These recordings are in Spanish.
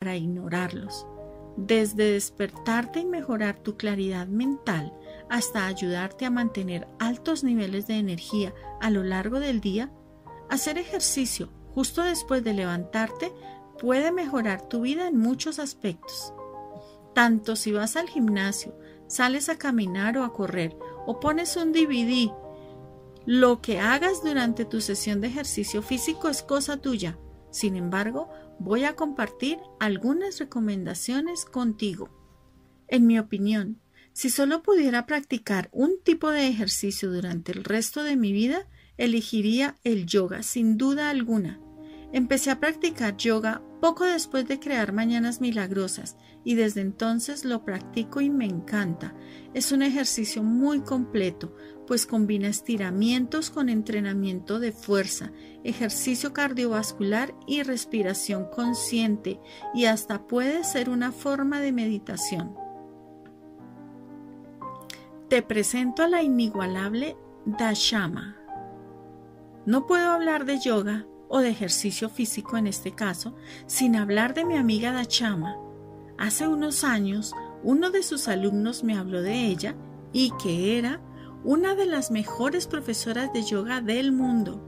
para ignorarlos. Desde despertarte y mejorar tu claridad mental hasta ayudarte a mantener altos niveles de energía a lo largo del día, hacer ejercicio justo después de levantarte puede mejorar tu vida en muchos aspectos. Tanto si vas al gimnasio, sales a caminar o a correr, o pones un DVD, lo que hagas durante tu sesión de ejercicio físico es cosa tuya. Sin embargo, voy a compartir algunas recomendaciones contigo. En mi opinión, si solo pudiera practicar un tipo de ejercicio durante el resto de mi vida, elegiría el yoga sin duda alguna. Empecé a practicar yoga poco después de crear Mañanas Milagrosas y desde entonces lo practico y me encanta. Es un ejercicio muy completo, pues combina estiramientos con entrenamiento de fuerza, ejercicio cardiovascular y respiración consciente y hasta puede ser una forma de meditación. Te presento a la inigualable Dashama. No puedo hablar de yoga o de ejercicio físico en este caso, sin hablar de mi amiga Dachama. Hace unos años, uno de sus alumnos me habló de ella y que era una de las mejores profesoras de yoga del mundo.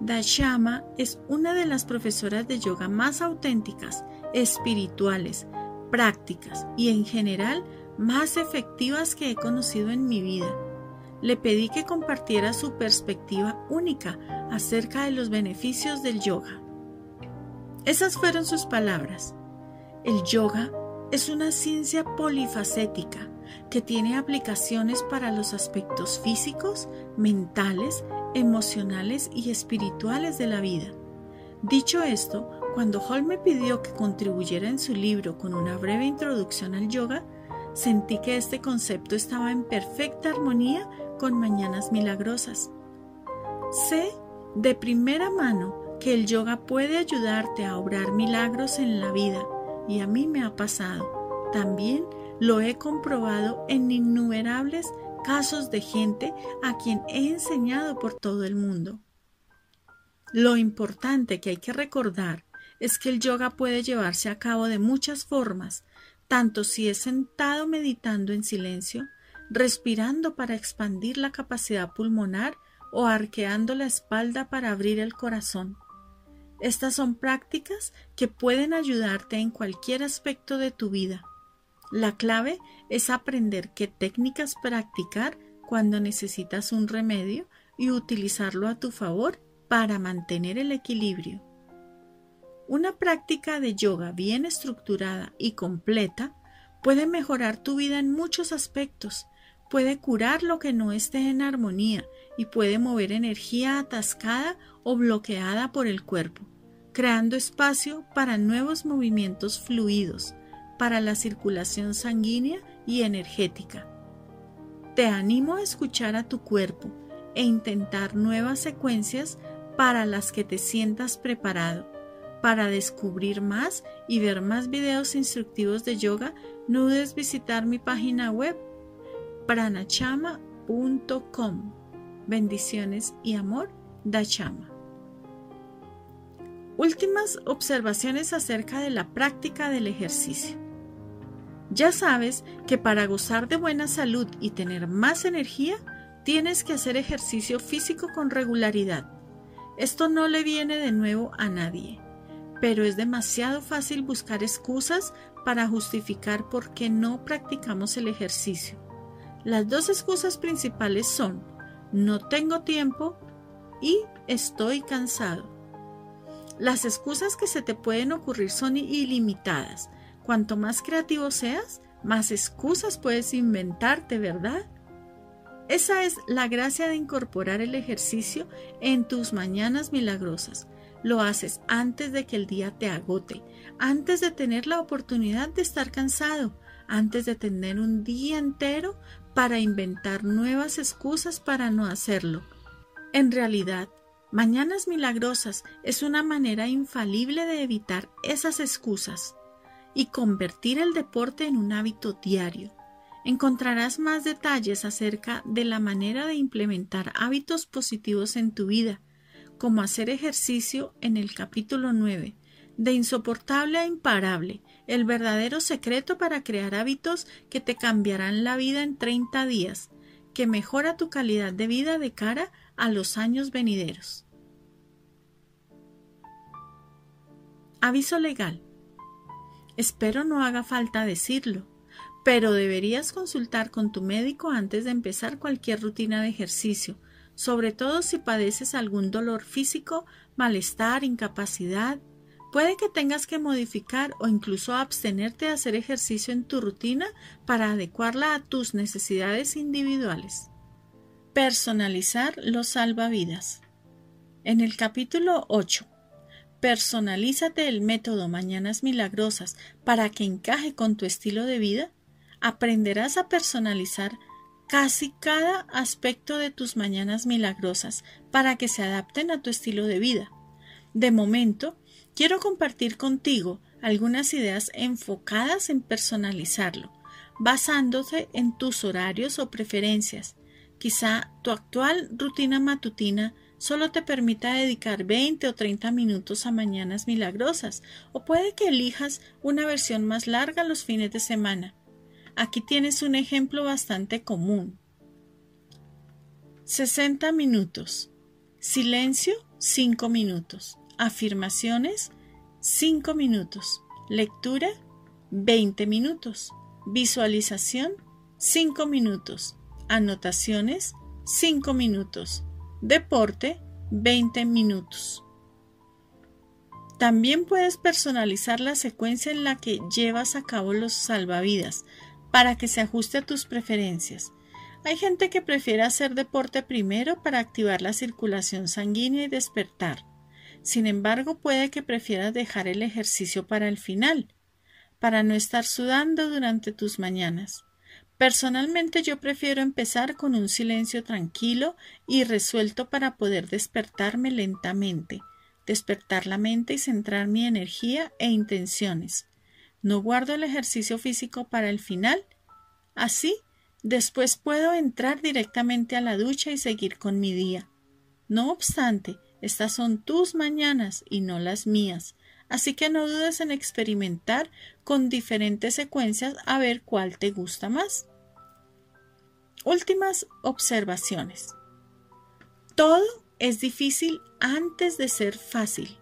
Dachama es una de las profesoras de yoga más auténticas, espirituales, prácticas y en general más efectivas que he conocido en mi vida le pedí que compartiera su perspectiva única acerca de los beneficios del yoga. Esas fueron sus palabras. El yoga es una ciencia polifacética que tiene aplicaciones para los aspectos físicos, mentales, emocionales y espirituales de la vida. Dicho esto, cuando Hall me pidió que contribuyera en su libro con una breve introducción al yoga, sentí que este concepto estaba en perfecta armonía con Mañanas Milagrosas. Sé de primera mano que el yoga puede ayudarte a obrar milagros en la vida y a mí me ha pasado. También lo he comprobado en innumerables casos de gente a quien he enseñado por todo el mundo. Lo importante que hay que recordar es que el yoga puede llevarse a cabo de muchas formas, tanto si es sentado meditando en silencio, respirando para expandir la capacidad pulmonar o arqueando la espalda para abrir el corazón. Estas son prácticas que pueden ayudarte en cualquier aspecto de tu vida. La clave es aprender qué técnicas practicar cuando necesitas un remedio y utilizarlo a tu favor para mantener el equilibrio. Una práctica de yoga bien estructurada y completa puede mejorar tu vida en muchos aspectos puede curar lo que no esté en armonía y puede mover energía atascada o bloqueada por el cuerpo, creando espacio para nuevos movimientos fluidos, para la circulación sanguínea y energética. Te animo a escuchar a tu cuerpo e intentar nuevas secuencias para las que te sientas preparado. Para descubrir más y ver más videos instructivos de yoga, no dudes visitar mi página web pranachama.com. Bendiciones y amor, Dachama. Últimas observaciones acerca de la práctica del ejercicio. Ya sabes que para gozar de buena salud y tener más energía, tienes que hacer ejercicio físico con regularidad. Esto no le viene de nuevo a nadie, pero es demasiado fácil buscar excusas para justificar por qué no practicamos el ejercicio. Las dos excusas principales son no tengo tiempo y estoy cansado. Las excusas que se te pueden ocurrir son ilimitadas. Cuanto más creativo seas, más excusas puedes inventarte, ¿verdad? Esa es la gracia de incorporar el ejercicio en tus mañanas milagrosas. Lo haces antes de que el día te agote, antes de tener la oportunidad de estar cansado, antes de tener un día entero para inventar nuevas excusas para no hacerlo. En realidad, Mañanas Milagrosas es una manera infalible de evitar esas excusas y convertir el deporte en un hábito diario. Encontrarás más detalles acerca de la manera de implementar hábitos positivos en tu vida, como hacer ejercicio en el capítulo 9, de insoportable a imparable, el verdadero secreto para crear hábitos que te cambiarán la vida en 30 días, que mejora tu calidad de vida de cara a los años venideros. Aviso legal. Espero no haga falta decirlo, pero deberías consultar con tu médico antes de empezar cualquier rutina de ejercicio, sobre todo si padeces algún dolor físico, malestar, incapacidad. Puede que tengas que modificar o incluso abstenerte de hacer ejercicio en tu rutina para adecuarla a tus necesidades individuales. Personalizar los salvavidas. En el capítulo 8 Personalízate el método Mañanas Milagrosas para que encaje con tu estilo de vida. Aprenderás a personalizar casi cada aspecto de tus mañanas milagrosas para que se adapten a tu estilo de vida. De momento, quiero compartir contigo algunas ideas enfocadas en personalizarlo, basándose en tus horarios o preferencias. Quizá tu actual rutina matutina solo te permita dedicar 20 o 30 minutos a mañanas milagrosas, o puede que elijas una versión más larga los fines de semana. Aquí tienes un ejemplo bastante común. 60 minutos. Silencio, 5 minutos. Afirmaciones, 5 minutos. Lectura, 20 minutos. Visualización, 5 minutos. Anotaciones, 5 minutos. Deporte 20 minutos. También puedes personalizar la secuencia en la que llevas a cabo los salvavidas para que se ajuste a tus preferencias. Hay gente que prefiere hacer deporte primero para activar la circulación sanguínea y despertar. Sin embargo, puede que prefieras dejar el ejercicio para el final, para no estar sudando durante tus mañanas. Personalmente yo prefiero empezar con un silencio tranquilo y resuelto para poder despertarme lentamente, despertar la mente y centrar mi energía e intenciones. No guardo el ejercicio físico para el final. Así, después puedo entrar directamente a la ducha y seguir con mi día. No obstante, estas son tus mañanas y no las mías, así que no dudes en experimentar con diferentes secuencias a ver cuál te gusta más. Últimas observaciones. Todo es difícil antes de ser fácil.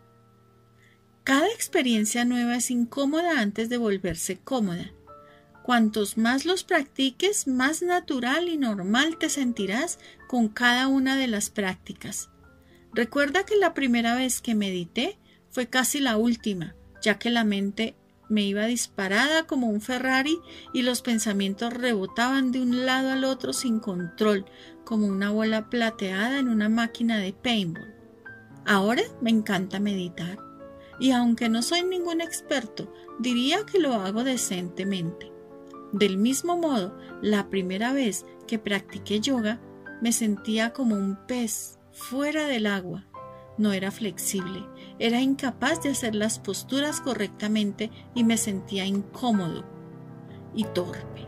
Cada experiencia nueva es incómoda antes de volverse cómoda. Cuantos más los practiques, más natural y normal te sentirás con cada una de las prácticas. Recuerda que la primera vez que medité fue casi la última, ya que la mente me iba disparada como un Ferrari y los pensamientos rebotaban de un lado al otro sin control, como una bola plateada en una máquina de paintball. Ahora me encanta meditar y aunque no soy ningún experto, diría que lo hago decentemente. Del mismo modo, la primera vez que practiqué yoga me sentía como un pez fuera del agua no era flexible, era incapaz de hacer las posturas correctamente y me sentía incómodo y torpe.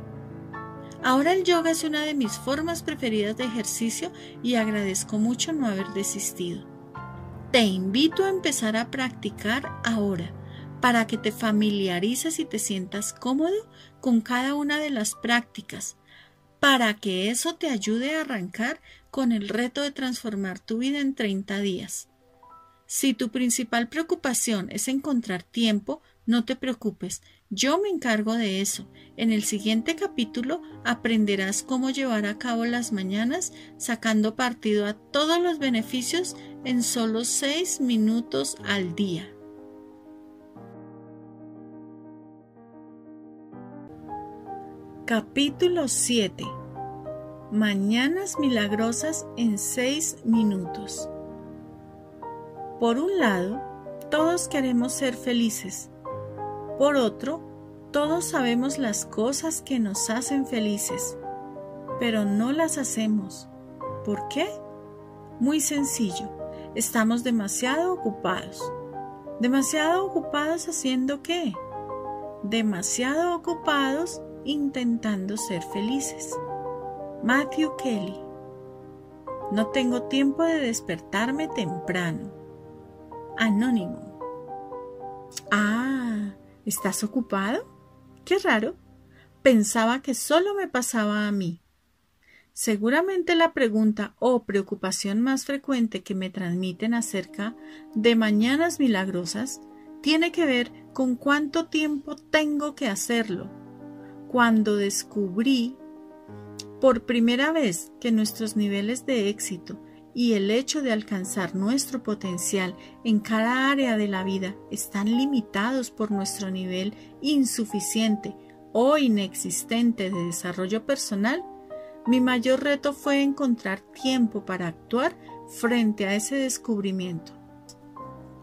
Ahora el yoga es una de mis formas preferidas de ejercicio y agradezco mucho no haber desistido. Te invito a empezar a practicar ahora para que te familiarices y te sientas cómodo con cada una de las prácticas, para que eso te ayude a arrancar con el reto de transformar tu vida en 30 días. Si tu principal preocupación es encontrar tiempo, no te preocupes, yo me encargo de eso. En el siguiente capítulo aprenderás cómo llevar a cabo las mañanas sacando partido a todos los beneficios en solo seis minutos al día. Capítulo 7 Mañanas milagrosas en seis minutos. Por un lado, todos queremos ser felices. Por otro, todos sabemos las cosas que nos hacen felices, pero no las hacemos. ¿Por qué? Muy sencillo, estamos demasiado ocupados. ¿Demasiado ocupados haciendo qué? Demasiado ocupados intentando ser felices. Matthew Kelly. No tengo tiempo de despertarme temprano. Anónimo. Ah, ¿estás ocupado? Qué raro. Pensaba que solo me pasaba a mí. Seguramente la pregunta o preocupación más frecuente que me transmiten acerca de mañanas milagrosas tiene que ver con cuánto tiempo tengo que hacerlo. Cuando descubrí por primera vez que nuestros niveles de éxito y el hecho de alcanzar nuestro potencial en cada área de la vida están limitados por nuestro nivel insuficiente o inexistente de desarrollo personal, mi mayor reto fue encontrar tiempo para actuar frente a ese descubrimiento.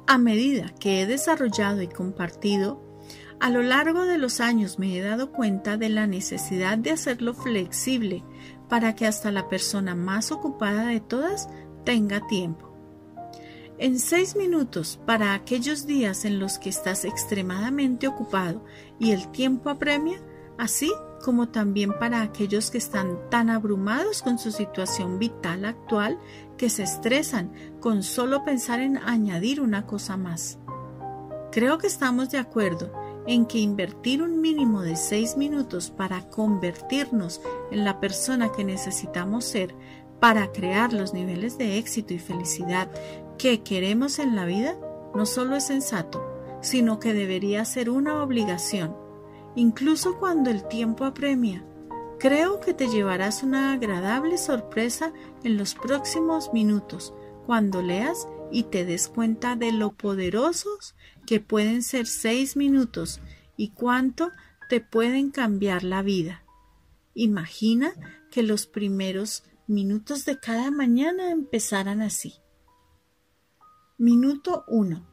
A medida que he desarrollado y compartido, a lo largo de los años me he dado cuenta de la necesidad de hacerlo flexible para que hasta la persona más ocupada de todas tenga tiempo. En seis minutos para aquellos días en los que estás extremadamente ocupado y el tiempo apremia, así como también para aquellos que están tan abrumados con su situación vital actual que se estresan con solo pensar en añadir una cosa más. Creo que estamos de acuerdo en que invertir un mínimo de seis minutos para convertirnos en la persona que necesitamos ser para crear los niveles de éxito y felicidad que queremos en la vida no solo es sensato, sino que debería ser una obligación incluso cuando el tiempo apremia. Creo que te llevarás una agradable sorpresa en los próximos minutos cuando leas y te des cuenta de lo poderosos que pueden ser seis minutos y cuánto te pueden cambiar la vida. Imagina que los primeros minutos de cada mañana empezaran así. Minuto 1.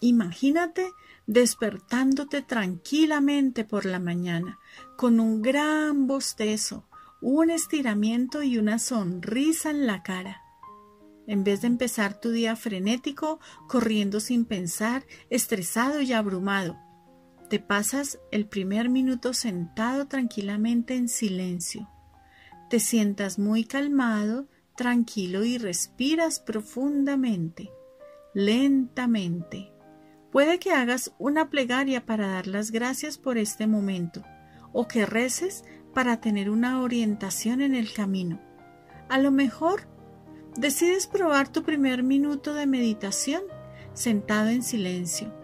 Imagínate despertándote tranquilamente por la mañana, con un gran bostezo, un estiramiento y una sonrisa en la cara. En vez de empezar tu día frenético, corriendo sin pensar, estresado y abrumado, te pasas el primer minuto sentado tranquilamente en silencio. Te sientas muy calmado, tranquilo y respiras profundamente, lentamente Puede que hagas una plegaria para dar las gracias por este momento o que reces para tener una orientación en el camino. A lo mejor decides probar tu primer minuto de meditación sentado en silencio.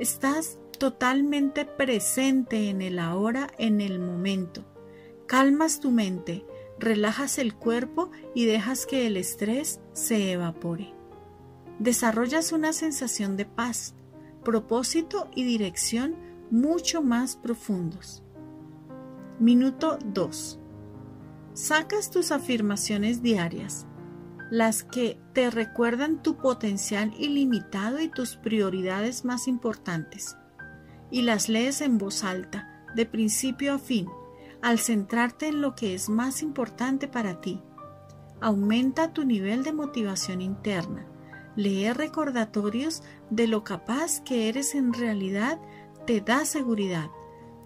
Estás totalmente presente en el ahora, en el momento. Calmas tu mente, relajas el cuerpo y dejas que el estrés se evapore. Desarrollas una sensación de paz, propósito y dirección mucho más profundos. Minuto 2. Sacas tus afirmaciones diarias, las que te recuerdan tu potencial ilimitado y tus prioridades más importantes, y las lees en voz alta, de principio a fin, al centrarte en lo que es más importante para ti. Aumenta tu nivel de motivación interna Leer recordatorios de lo capaz que eres en realidad te da seguridad.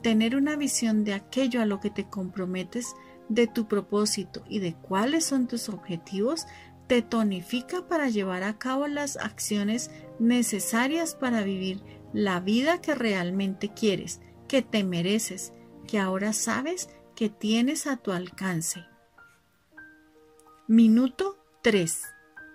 Tener una visión de aquello a lo que te comprometes, de tu propósito y de cuáles son tus objetivos, te tonifica para llevar a cabo las acciones necesarias para vivir la vida que realmente quieres, que te mereces, que ahora sabes que tienes a tu alcance. Minuto 3.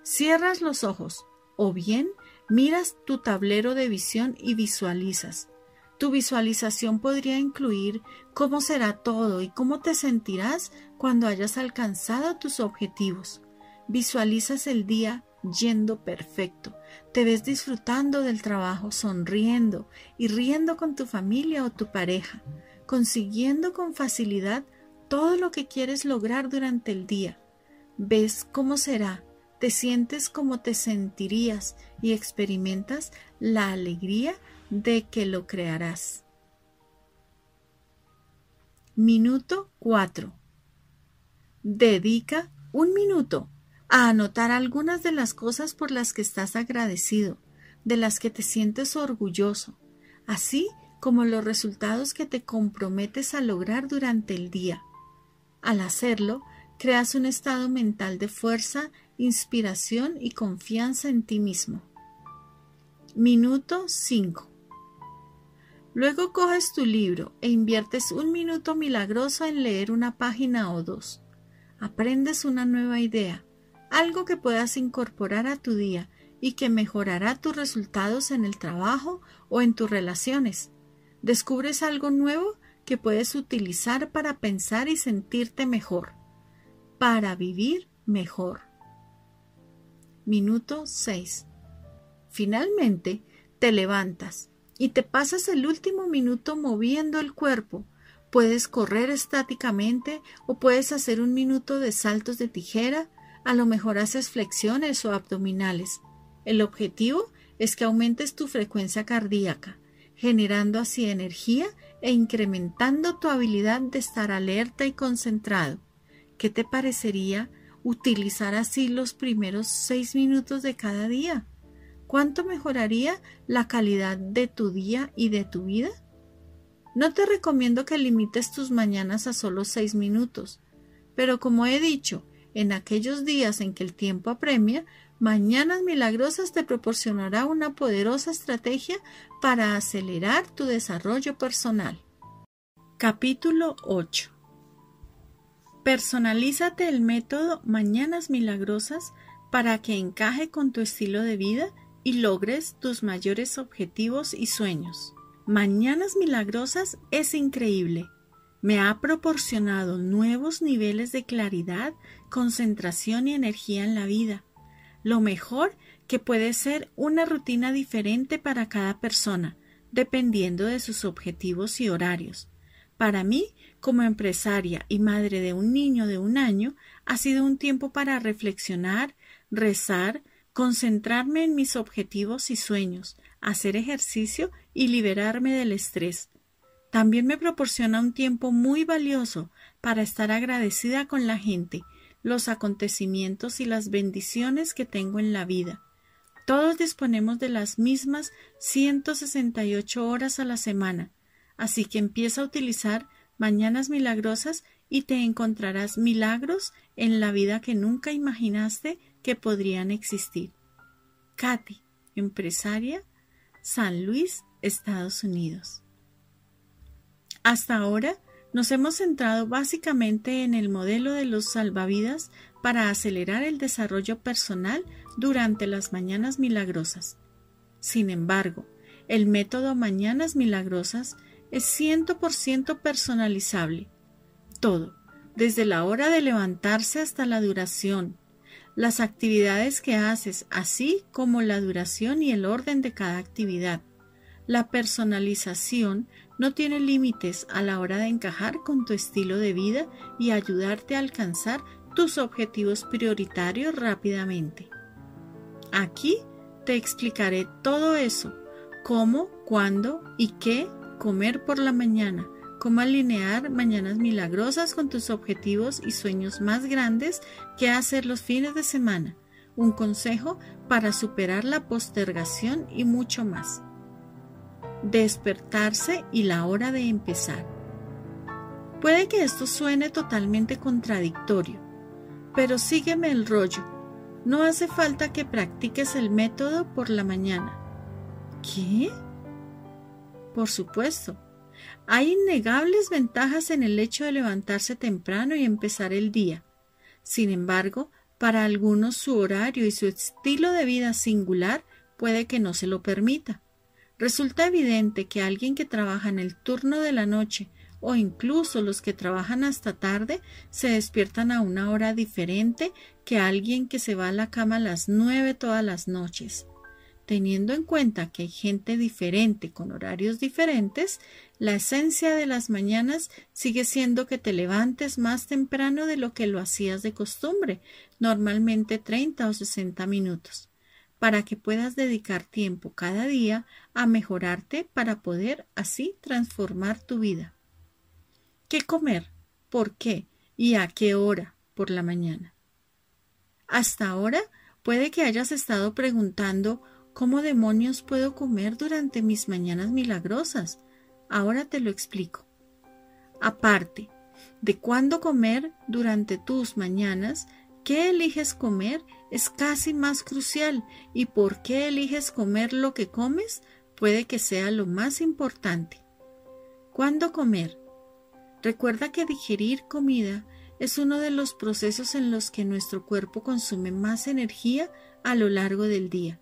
Cierras los ojos o bien miras tu tablero de visión y visualizas. Tu visualización podría incluir cómo será todo y cómo te sentirás cuando hayas alcanzado tus objetivos. Visualizas el día yendo perfecto. Te ves disfrutando del trabajo, sonriendo y riendo con tu familia o tu pareja, consiguiendo con facilidad todo lo que quieres lograr durante el día. Ves cómo será te sientes como te sentirías y experimentas la alegría de que lo crearás. Minuto 4. Dedica un minuto a anotar algunas de las cosas por las que estás agradecido, de las que te sientes orgulloso, así como los resultados que te comprometes a lograr durante el día. Al hacerlo, creas un estado mental de fuerza inspiración y confianza en ti mismo. Minuto 5. Luego coges tu libro e inviertes un minuto milagroso en leer una página o dos. Aprendes una nueva idea, algo que puedas incorporar a tu día y que mejorará tus resultados en el trabajo o en tus relaciones. Descubres algo nuevo que puedes utilizar para pensar y sentirte mejor, para vivir mejor. Minuto 6. Finalmente, te levantas y te pasas el último minuto moviendo el cuerpo. Puedes correr estáticamente o puedes hacer un minuto de saltos de tijera, a lo mejor haces flexiones o abdominales. El objetivo es que aumentes tu frecuencia cardíaca, generando así energía e incrementando tu habilidad de estar alerta y concentrado. ¿Qué te parecería utilizar así los primeros seis minutos de cada día? ¿Cuánto mejoraría la calidad de tu día y de tu vida? No te recomiendo que limites tus mañanas a solo seis minutos, pero como he dicho, en aquellos días en que el tiempo apremia, Mañanas Milagrosas te proporcionará una poderosa estrategia para acelerar tu desarrollo personal. Capítulo 8 Personalízate el método Mañanas Milagrosas para que encaje con tu estilo de vida y logres tus mayores objetivos y sueños. Mañanas Milagrosas es increíble. Me ha proporcionado nuevos niveles de claridad, concentración y energía en la vida. Lo mejor que puede ser una rutina diferente para cada persona, dependiendo de sus objetivos y horarios. Para mí, como empresaria y madre de un niño de un año, ha sido un tiempo para reflexionar, rezar, concentrarme en mis objetivos y sueños, hacer ejercicio y liberarme del estrés. También me proporciona un tiempo muy valioso para estar agradecida con la gente, los acontecimientos y las bendiciones que tengo en la vida. Todos disponemos de las mismas 168 horas a la semana, así que empieza a utilizar mañanas milagrosas y te encontrarás milagros en la vida que nunca imaginaste que podrían existir. Katy, empresaria, San Luis, Estados Unidos. Hasta ahora nos hemos centrado básicamente en el modelo de los salvavidas para acelerar el desarrollo personal durante las mañanas milagrosas. Sin embargo, el método Mañanas Milagrosas es 100% personalizable. Todo, desde la hora de levantarse hasta la duración, las actividades que haces, así como la duración y el orden de cada actividad. La personalización no tiene límites a la hora de encajar con tu estilo de vida y ayudarte a alcanzar tus objetivos prioritarios rápidamente. Aquí te explicaré todo eso, cómo, cuándo y qué comer por la mañana, cómo alinear mañanas milagrosas con tus objetivos y sueños más grandes que hacer los fines de semana, un consejo para superar la postergación y mucho más. Despertarse y la hora de empezar. Puede que esto suene totalmente contradictorio, pero sígueme el rollo. No hace falta que practiques el método por la mañana. ¿Qué? Por supuesto, hay innegables ventajas en el hecho de levantarse temprano y empezar el día. Sin embargo, para algunos su horario y su estilo de vida singular puede que no se lo permita. Resulta evidente que alguien que trabaja en el turno de la noche o incluso los que trabajan hasta tarde se despiertan a una hora diferente que alguien que se va a la cama a las nueve todas las noches. Teniendo en cuenta que hay gente diferente con horarios diferentes, la esencia de las mañanas sigue siendo que te levantes más temprano de lo que lo hacías de costumbre, normalmente 30 o 60 minutos, para que puedas dedicar tiempo cada día a mejorarte para poder así transformar tu vida. ¿Qué comer? ¿Por qué? ¿Y a qué hora por la mañana? Hasta ahora puede que hayas estado preguntando ¿Cómo demonios puedo comer durante mis mañanas milagrosas? Ahora te lo explico. Aparte de cuándo comer durante tus mañanas, qué eliges comer es casi más crucial y por qué eliges comer lo que comes puede que sea lo más importante. ¿Cuándo comer? Recuerda que digerir comida es uno de los procesos en los que nuestro cuerpo consume más energía a lo largo del día.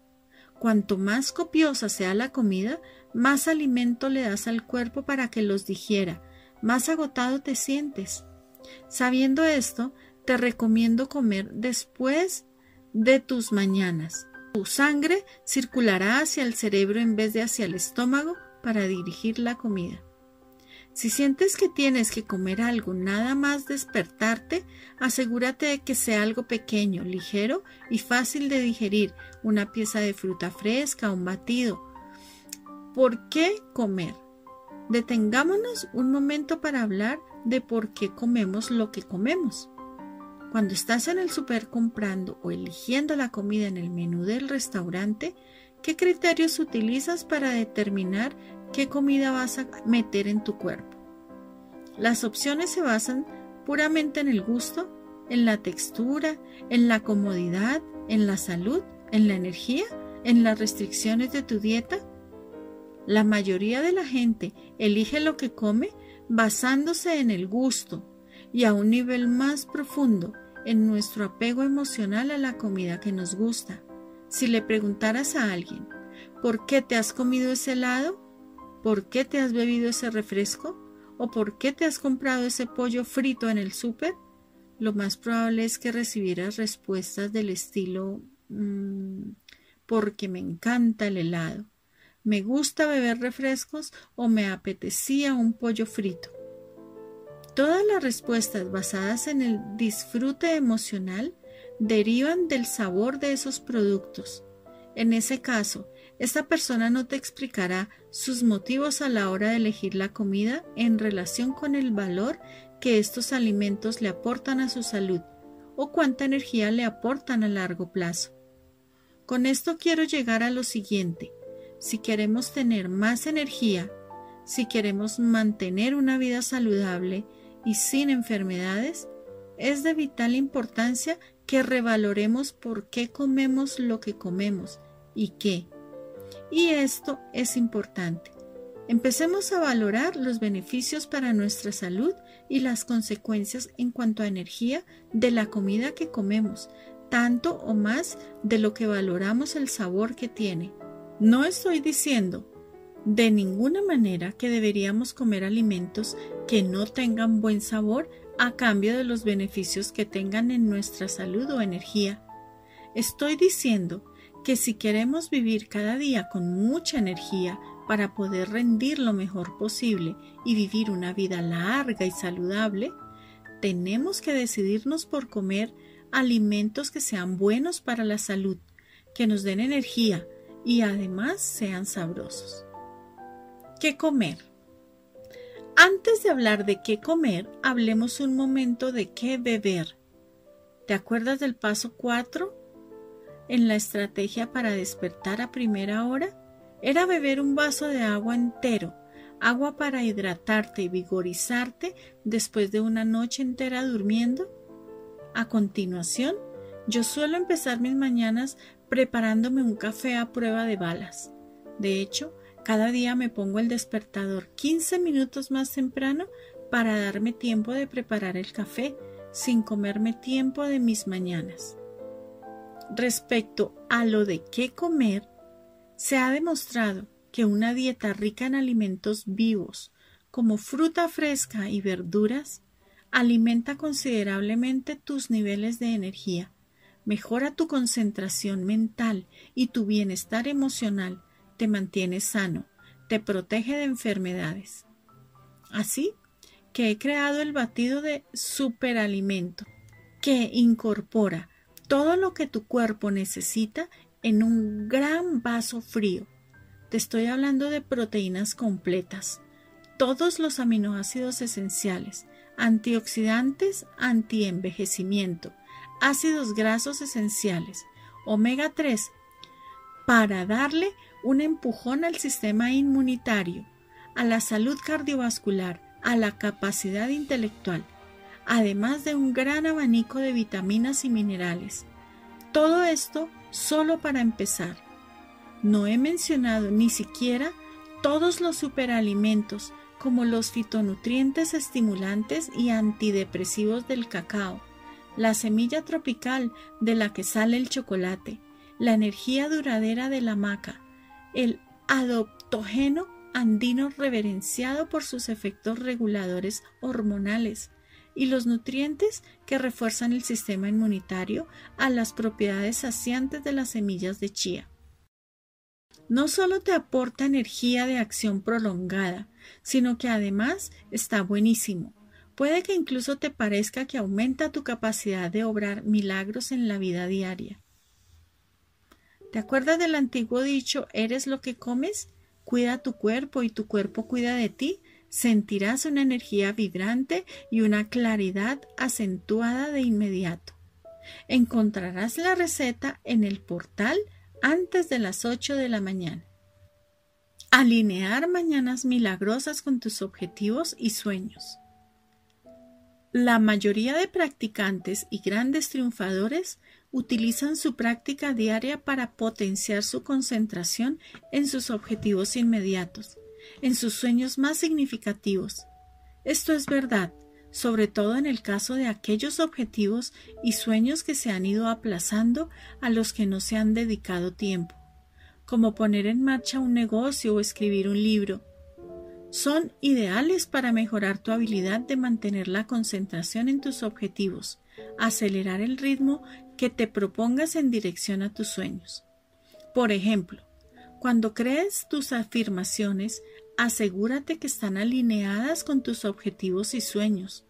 Cuanto más copiosa sea la comida, más alimento le das al cuerpo para que los digiera, más agotado te sientes. Sabiendo esto, te recomiendo comer después de tus mañanas. Tu sangre circulará hacia el cerebro en vez de hacia el estómago para dirigir la comida. Si sientes que tienes que comer algo nada más despertarte, asegúrate de que sea algo pequeño, ligero y fácil de digerir, una pieza de fruta fresca, un batido. ¿Por qué comer? Detengámonos un momento para hablar de por qué comemos lo que comemos. Cuando estás en el super comprando o eligiendo la comida en el menú del restaurante, ¿qué criterios utilizas para determinar qué comida vas a meter en tu cuerpo? Las opciones se basan puramente en el gusto, en la textura, en la comodidad, en la salud, en la energía, en las restricciones de tu dieta. La mayoría de la gente elige lo que come basándose en el gusto y a un nivel más profundo en nuestro apego emocional a la comida que nos gusta. Si le preguntaras a alguien, ¿por qué te has comido ese helado? ¿Por qué te has bebido ese refresco? ¿O por qué te has comprado ese pollo frito en el súper? Lo más probable es que recibieras respuestas del estilo mm, porque me encanta el helado, me gusta beber refrescos o me apetecía un pollo frito. Todas las respuestas basadas en el disfrute emocional derivan del sabor de esos productos. En ese caso, esta persona no te explicará sus motivos a la hora de elegir la comida en relación con el valor que estos alimentos le aportan a su salud o cuánta energía le aportan a largo plazo. Con esto quiero llegar a lo siguiente. Si queremos tener más energía, si queremos mantener una vida saludable, y sin enfermedades, es de vital importancia que revaloremos por qué comemos lo que comemos y qué. Y esto es importante. Empecemos a valorar los beneficios para nuestra salud y las consecuencias en cuanto a energía de la comida que comemos, tanto o más de lo que valoramos el sabor que tiene. No estoy diciendo de ninguna manera que deberíamos comer alimentos que no tengan buen sabor a cambio de los beneficios que tengan en nuestra salud o energía. Estoy diciendo que si queremos vivir cada día con mucha energía para poder rendir lo mejor posible y vivir una vida larga y saludable, tenemos que decidirnos por comer alimentos que sean buenos para la salud, que nos den energía y además sean sabrosos. ¿Qué comer? Antes de hablar de qué comer, hablemos un momento de qué beber. ¿Te acuerdas del paso 4? En la estrategia para despertar a primera hora, era beber un vaso de agua entero, agua para hidratarte y vigorizarte después de una noche entera durmiendo. A continuación, yo suelo empezar mis mañanas preparándome un café a prueba de balas. De hecho, cada día me pongo el despertador 15 minutos más temprano para darme tiempo de preparar el café sin comerme tiempo de mis mañanas. Respecto a lo de qué comer, se ha demostrado que una dieta rica en alimentos vivos, como fruta fresca y verduras, alimenta considerablemente tus niveles de energía, mejora tu concentración mental y tu bienestar emocional te mantiene sano, te protege de enfermedades. Así que he creado el batido de superalimento, que incorpora todo lo que tu cuerpo necesita en un gran vaso frío. Te estoy hablando de proteínas completas, todos los aminoácidos esenciales, antioxidantes, antienvejecimiento, ácidos grasos esenciales, omega 3, para darle un empujón al sistema inmunitario, a la salud cardiovascular, a la capacidad intelectual, además de un gran abanico de vitaminas y minerales. Todo esto solo para empezar. No he mencionado ni siquiera todos los superalimentos como los fitonutrientes estimulantes y antidepresivos del cacao, la semilla tropical de la que sale el chocolate, la energía duradera de la maca, el adoptógeno andino reverenciado por sus efectos reguladores hormonales y los nutrientes que refuerzan el sistema inmunitario a las propiedades saciantes de las semillas de chía. No solo te aporta energía de acción prolongada, sino que además está buenísimo. Puede que incluso te parezca que aumenta tu capacidad de obrar milagros en la vida diaria. ¿Te acuerdas del antiguo dicho eres lo que comes? Cuida tu cuerpo y tu cuerpo cuida de ti. Sentirás una energía vibrante y una claridad acentuada de inmediato. Encontrarás la receta en el portal antes de las 8 de la mañana. Alinear mañanas milagrosas con tus objetivos y sueños. La mayoría de practicantes y grandes triunfadores utilizan su práctica diaria para potenciar su concentración en sus objetivos inmediatos, en sus sueños más significativos. Esto es verdad, sobre todo en el caso de aquellos objetivos y sueños que se han ido aplazando a los que no se han dedicado tiempo, como poner en marcha un negocio o escribir un libro. Son ideales para mejorar tu habilidad de mantener la concentración en tus objetivos, acelerar el ritmo que te propongas en dirección a tus sueños. Por ejemplo, cuando crees tus afirmaciones, asegúrate que están alineadas con tus objetivos y sueños,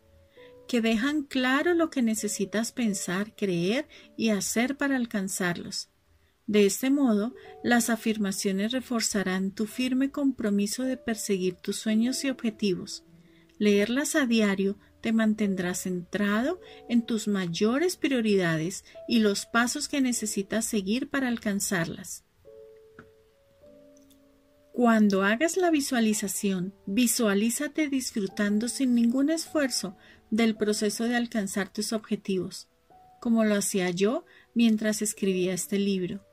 que dejan claro lo que necesitas pensar, creer y hacer para alcanzarlos. De este modo, las afirmaciones reforzarán tu firme compromiso de perseguir tus sueños y objetivos. Leerlas a diario te mantendrás centrado en tus mayores prioridades y los pasos que necesitas seguir para alcanzarlas. Cuando hagas la visualización, visualízate disfrutando sin ningún esfuerzo del proceso de alcanzar tus objetivos, como lo hacía yo mientras escribía este libro.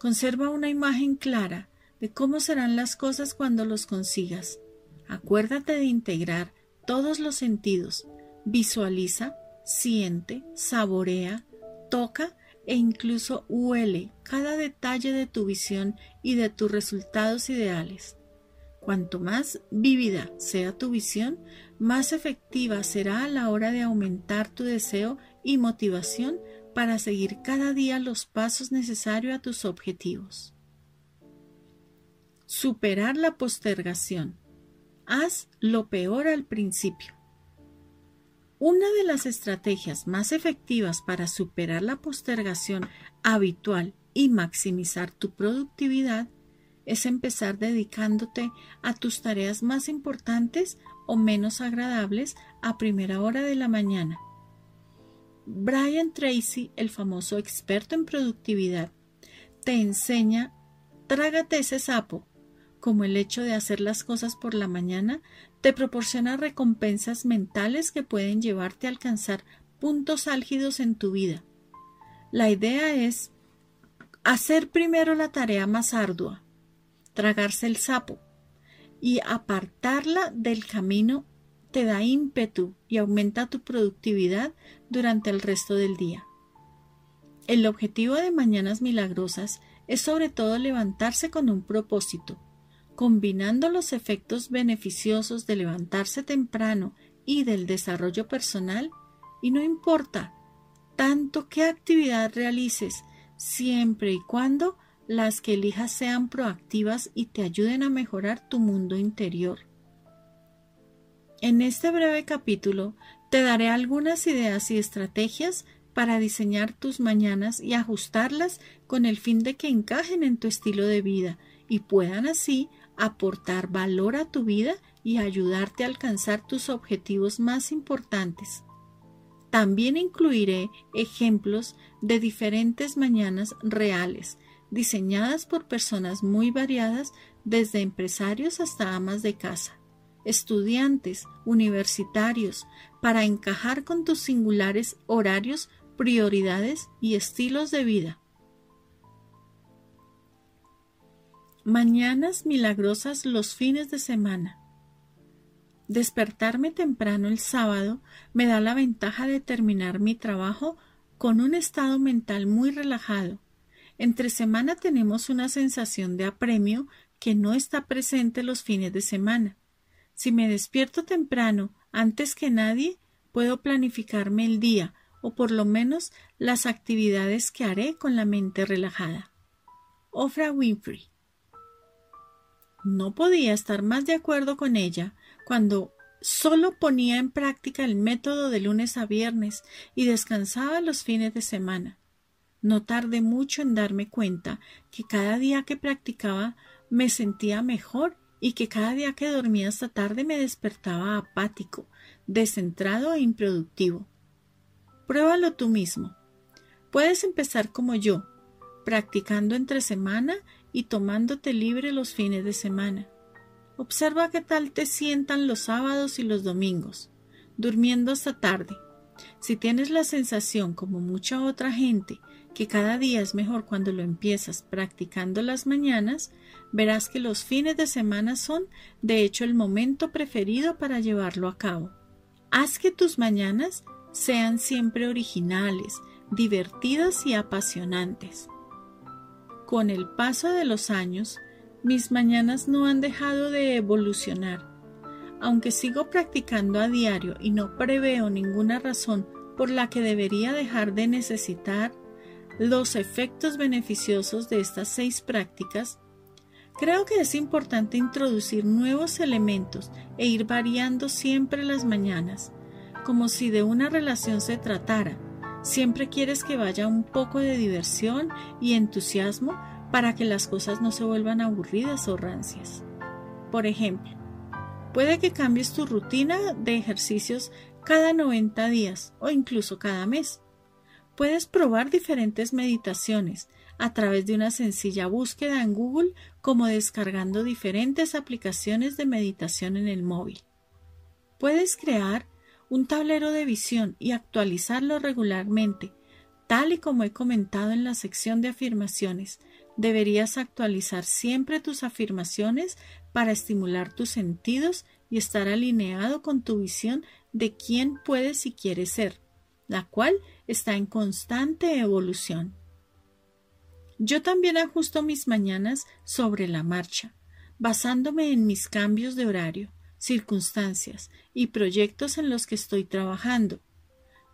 Conserva una imagen clara de cómo serán las cosas cuando los consigas. Acuérdate de integrar todos los sentidos. Visualiza, siente, saborea, toca e incluso huele cada detalle de tu visión y de tus resultados ideales. Cuanto más vívida sea tu visión, más efectiva será a la hora de aumentar tu deseo y motivación para seguir cada día los pasos necesarios a tus objetivos. Superar la postergación. Haz lo peor al principio. Una de las estrategias más efectivas para superar la postergación habitual y maximizar tu productividad es empezar dedicándote a tus tareas más importantes o menos agradables a primera hora de la mañana. Brian Tracy, el famoso experto en productividad, te enseña trágate ese sapo como el hecho de hacer las cosas por la mañana, te proporciona recompensas mentales que pueden llevarte a alcanzar puntos álgidos en tu vida. La idea es hacer primero la tarea más ardua, tragarse el sapo, y apartarla del camino te da ímpetu y aumenta tu productividad durante el resto del día. El objetivo de Mañanas Milagrosas es sobre todo levantarse con un propósito, combinando los efectos beneficiosos de levantarse temprano y del desarrollo personal, y no importa tanto qué actividad realices, siempre y cuando las que elijas sean proactivas y te ayuden a mejorar tu mundo interior. En este breve capítulo te daré algunas ideas y estrategias para diseñar tus mañanas y ajustarlas con el fin de que encajen en tu estilo de vida y puedan así aportar valor a tu vida y ayudarte a alcanzar tus objetivos más importantes. También incluiré ejemplos de diferentes mañanas reales, diseñadas por personas muy variadas, desde empresarios hasta amas de casa, estudiantes, universitarios, para encajar con tus singulares horarios, prioridades y estilos de vida. Mañanas milagrosas los fines de semana. Despertarme temprano el sábado me da la ventaja de terminar mi trabajo con un estado mental muy relajado. Entre semana tenemos una sensación de apremio que no está presente los fines de semana. Si me despierto temprano, antes que nadie, puedo planificarme el día o por lo menos las actividades que haré con la mente relajada. Ofra Winfrey. No podía estar más de acuerdo con ella cuando solo ponía en práctica el método de lunes a viernes y descansaba los fines de semana. No tardé mucho en darme cuenta que cada día que practicaba me sentía mejor y que cada día que dormía hasta tarde me despertaba apático, descentrado e improductivo. Pruébalo tú mismo. Puedes empezar como yo, practicando entre semana y tomándote libre los fines de semana. Observa qué tal te sientan los sábados y los domingos, durmiendo hasta tarde. Si tienes la sensación, como mucha otra gente, que cada día es mejor cuando lo empiezas practicando las mañanas, verás que los fines de semana son, de hecho, el momento preferido para llevarlo a cabo. Haz que tus mañanas sean siempre originales, divertidas y apasionantes. Con el paso de los años, mis mañanas no han dejado de evolucionar. Aunque sigo practicando a diario y no preveo ninguna razón por la que debería dejar de necesitar los efectos beneficiosos de estas seis prácticas, creo que es importante introducir nuevos elementos e ir variando siempre las mañanas, como si de una relación se tratara. Siempre quieres que vaya un poco de diversión y entusiasmo para que las cosas no se vuelvan aburridas o rancias. Por ejemplo, puede que cambies tu rutina de ejercicios cada 90 días o incluso cada mes. Puedes probar diferentes meditaciones a través de una sencilla búsqueda en Google como descargando diferentes aplicaciones de meditación en el móvil. Puedes crear un tablero de visión y actualizarlo regularmente, tal y como he comentado en la sección de afirmaciones, Deberías actualizar siempre tus afirmaciones para estimular tus sentidos y estar alineado con tu visión de quién puedes y quieres ser, la cual está en constante evolución. Yo también ajusto mis mañanas sobre la marcha, basándome en mis cambios de horario, circunstancias y proyectos en los que estoy trabajando.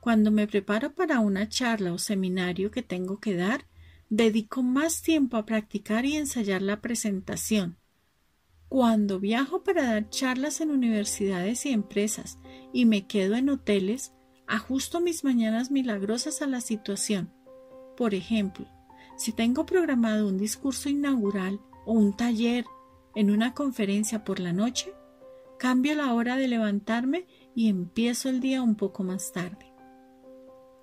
Cuando me preparo para una charla o seminario que tengo que dar, dedico más tiempo a practicar y ensayar la presentación. Cuando viajo para dar charlas en universidades y empresas y me quedo en hoteles, ajusto mis mañanas milagrosas a la situación. Por ejemplo, si tengo programado un discurso inaugural o un taller en una conferencia por la noche, cambio la hora de levantarme y empiezo el día un poco más tarde.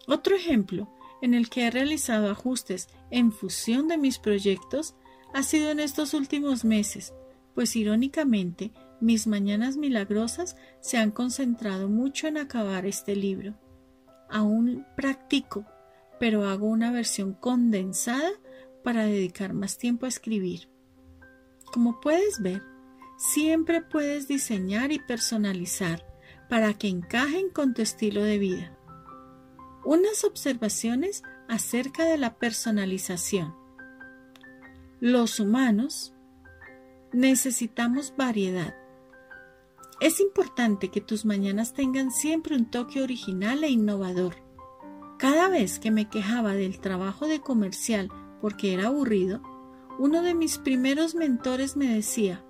Otro ejemplo en el que he realizado ajustes en fusión de mis proyectos ha sido en estos últimos meses, pues irónicamente mis mañanas milagrosas se han concentrado mucho en acabar este libro. Aún practico, pero hago una versión condensada para dedicar más tiempo a escribir. Como puedes ver, siempre puedes diseñar y personalizar para que encajen con tu estilo de vida. Unas observaciones acerca de la personalización. Los humanos necesitamos variedad. Es importante que tus mañanas tengan siempre un toque original e innovador. Cada vez que me quejaba del trabajo de comercial porque era aburrido, uno de mis primeros mentores me decía,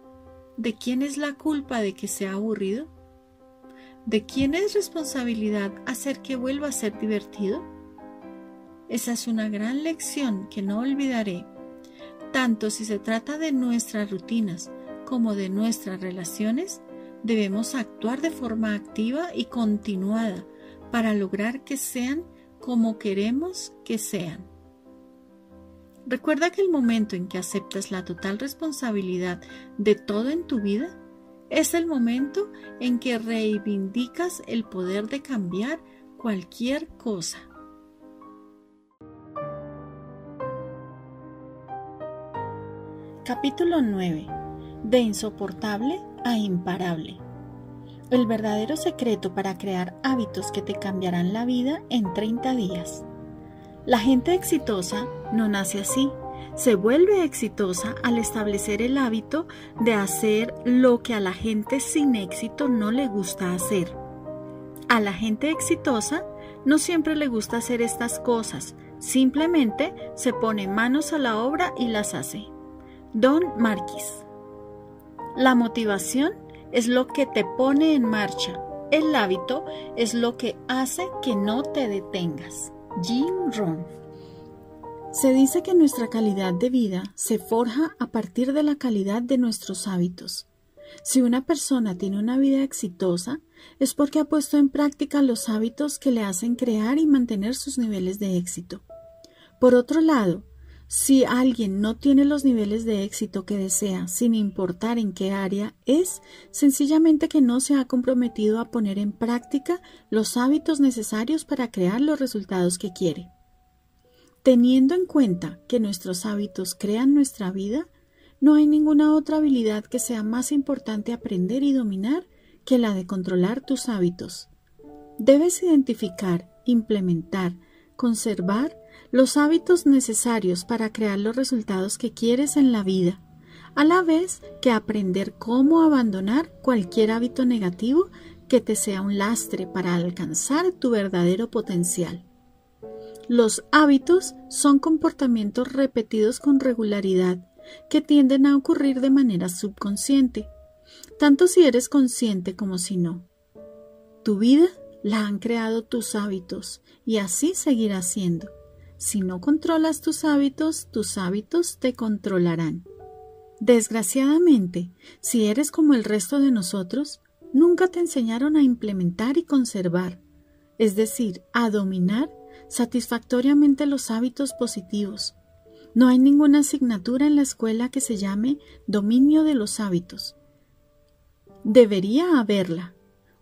¿de quién es la culpa de que sea aburrido? ¿De quién es responsabilidad hacer que vuelva a ser divertido? Esa es una gran lección que no olvidaré, tanto si se trata de nuestras rutinas como de nuestras relaciones, debemos actuar de forma activa y continuada para lograr que sean como queremos que sean. Recuerda que el momento en que aceptas la total responsabilidad de todo en tu vida es el momento en que reivindicas el poder de cambiar cualquier cosa. Capítulo 9. De insoportable a imparable. El verdadero secreto para crear hábitos que te cambiarán la vida en 30 días. La gente exitosa no nace así, se vuelve exitosa al establecer el hábito de hacer lo que a la gente sin éxito no le gusta hacer. A la gente exitosa no siempre le gusta hacer estas cosas, simplemente se pone manos a la obra y las hace. Don Marquis. La motivación es lo que te pone en marcha. El hábito es lo que hace que no te detengas. Jim Rohn. Se dice que nuestra calidad de vida se forja a partir de la calidad de nuestros hábitos. Si una persona tiene una vida exitosa, es porque ha puesto en práctica los hábitos que le hacen crear y mantener sus niveles de éxito. Por otro lado, si alguien no tiene los niveles de éxito que desea, sin importar en qué área, es sencillamente que no se ha comprometido a poner en práctica los hábitos necesarios para crear los resultados que quiere. Teniendo en cuenta que nuestros hábitos crean nuestra vida, no hay ninguna otra habilidad que sea más importante aprender y dominar que la de controlar tus hábitos. Debes identificar, implementar, conservar los hábitos necesarios para crear los resultados que quieres en la vida, a la vez que aprender cómo abandonar cualquier hábito negativo que te sea un lastre para alcanzar tu verdadero potencial. Los hábitos son comportamientos repetidos con regularidad que tienden a ocurrir de manera subconsciente, tanto si eres consciente como si no. Tu vida la han creado tus hábitos y así seguirá siendo. Si no controlas tus hábitos, tus hábitos te controlarán. Desgraciadamente, si eres como el resto de nosotros, nunca te enseñaron a implementar y conservar, es decir, a dominar satisfactoriamente los hábitos positivos. No hay ninguna asignatura en la escuela que se llame dominio de los hábitos. Debería haberla.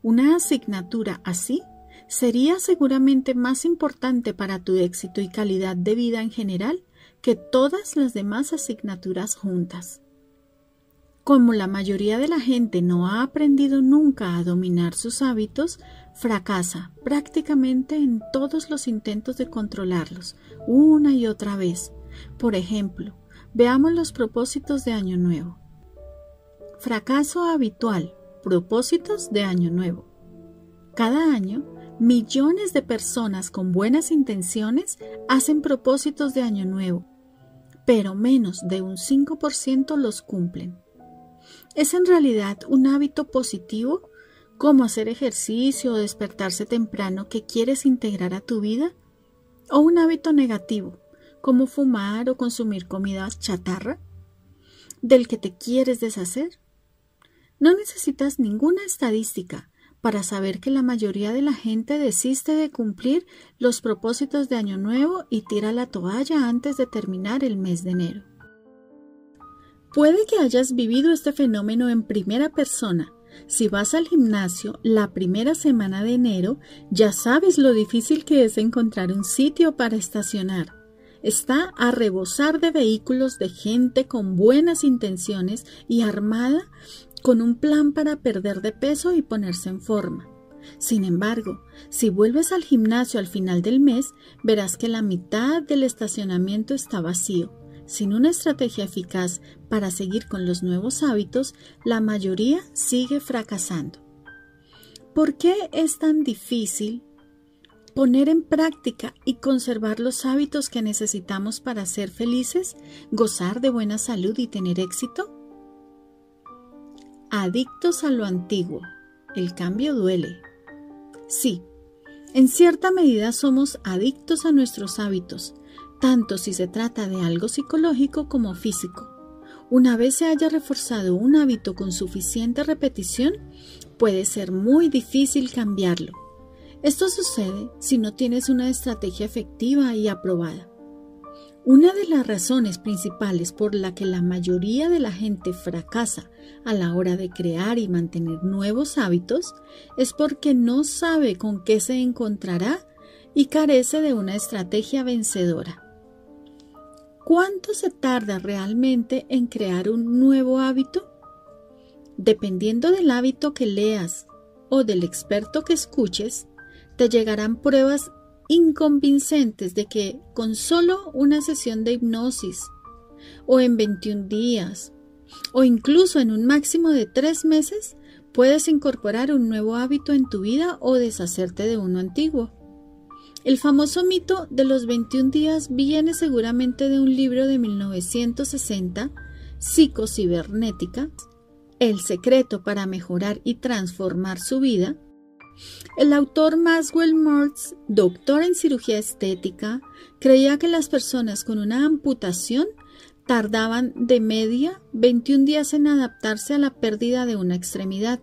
Una asignatura así sería seguramente más importante para tu éxito y calidad de vida en general que todas las demás asignaturas juntas. Como la mayoría de la gente no ha aprendido nunca a dominar sus hábitos, fracasa prácticamente en todos los intentos de controlarlos, una y otra vez. Por ejemplo, veamos los propósitos de Año Nuevo. Fracaso habitual, propósitos de Año Nuevo. Cada año, millones de personas con buenas intenciones hacen propósitos de Año Nuevo, pero menos de un 5% los cumplen. ¿Es en realidad un hábito positivo como hacer ejercicio o despertarse temprano que quieres integrar a tu vida, o un hábito negativo, como fumar o consumir comida chatarra, del que te quieres deshacer. No necesitas ninguna estadística para saber que la mayoría de la gente desiste de cumplir los propósitos de Año Nuevo y tira la toalla antes de terminar el mes de enero. Puede que hayas vivido este fenómeno en primera persona si vas al gimnasio la primera semana de enero, ya sabes lo difícil que es encontrar un sitio para estacionar. Está a rebosar de vehículos de gente con buenas intenciones y armada con un plan para perder de peso y ponerse en forma. Sin embargo, si vuelves al gimnasio al final del mes, verás que la mitad del estacionamiento está vacío sin una estrategia eficaz para seguir con los nuevos hábitos, la mayoría sigue fracasando. ¿Por qué es tan difícil poner en práctica y conservar los hábitos que necesitamos para ser felices, gozar de buena salud y tener éxito? Adictos a lo antiguo. El cambio duele. Sí, en cierta medida somos adictos a nuestros hábitos, tanto si se trata de algo psicológico como físico. Una vez se haya reforzado un hábito con suficiente repetición, puede ser muy difícil cambiarlo. Esto sucede si no tienes una estrategia efectiva y aprobada. Una de las razones principales por la que la mayoría de la gente fracasa a la hora de crear y mantener nuevos hábitos es porque no sabe con qué se encontrará y carece de una estrategia vencedora. ¿Cuánto se tarda realmente en crear un nuevo hábito? Dependiendo del hábito que leas, o del experto que escuches, te llegarán pruebas inconvincentes de que con solo una sesión de hipnosis, o en 21 días, o incluso en un máximo de tres meses, puedes incorporar un nuevo hábito en tu vida o deshacerte de uno antiguo. El famoso mito de los 21 días viene seguramente de un libro de 1960, Psicocibernética, El secreto para mejorar y transformar su vida. El autor Maxwell Mertz, doctor en cirugía estética, creía que las personas con una amputación tardaban de media 21 días en adaptarse a la pérdida de una extremidad.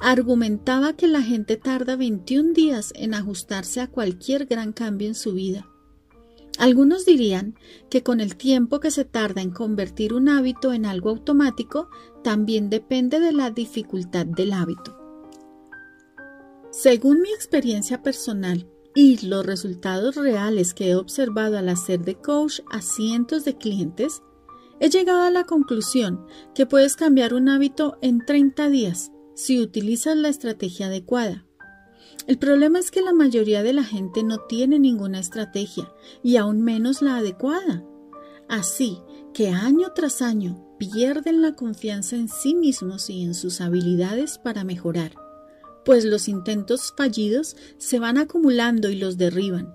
Argumentaba que la gente tarda 21 días en ajustarse a cualquier gran cambio en su vida. Algunos dirían que con el tiempo que se tarda en convertir un hábito en algo automático, también depende de la dificultad del hábito. Según mi experiencia personal, y los resultados reales que he observado al hacer de coach a cientos de clientes, he llegado a la conclusión que puedes cambiar un hábito en 30 días si utilizas la estrategia adecuada. El problema es que la mayoría de la gente no tiene ninguna estrategia y aún menos la adecuada. Así que año tras año pierden la confianza en sí mismos y en sus habilidades para mejorar pues los intentos fallidos se van acumulando y los derriban.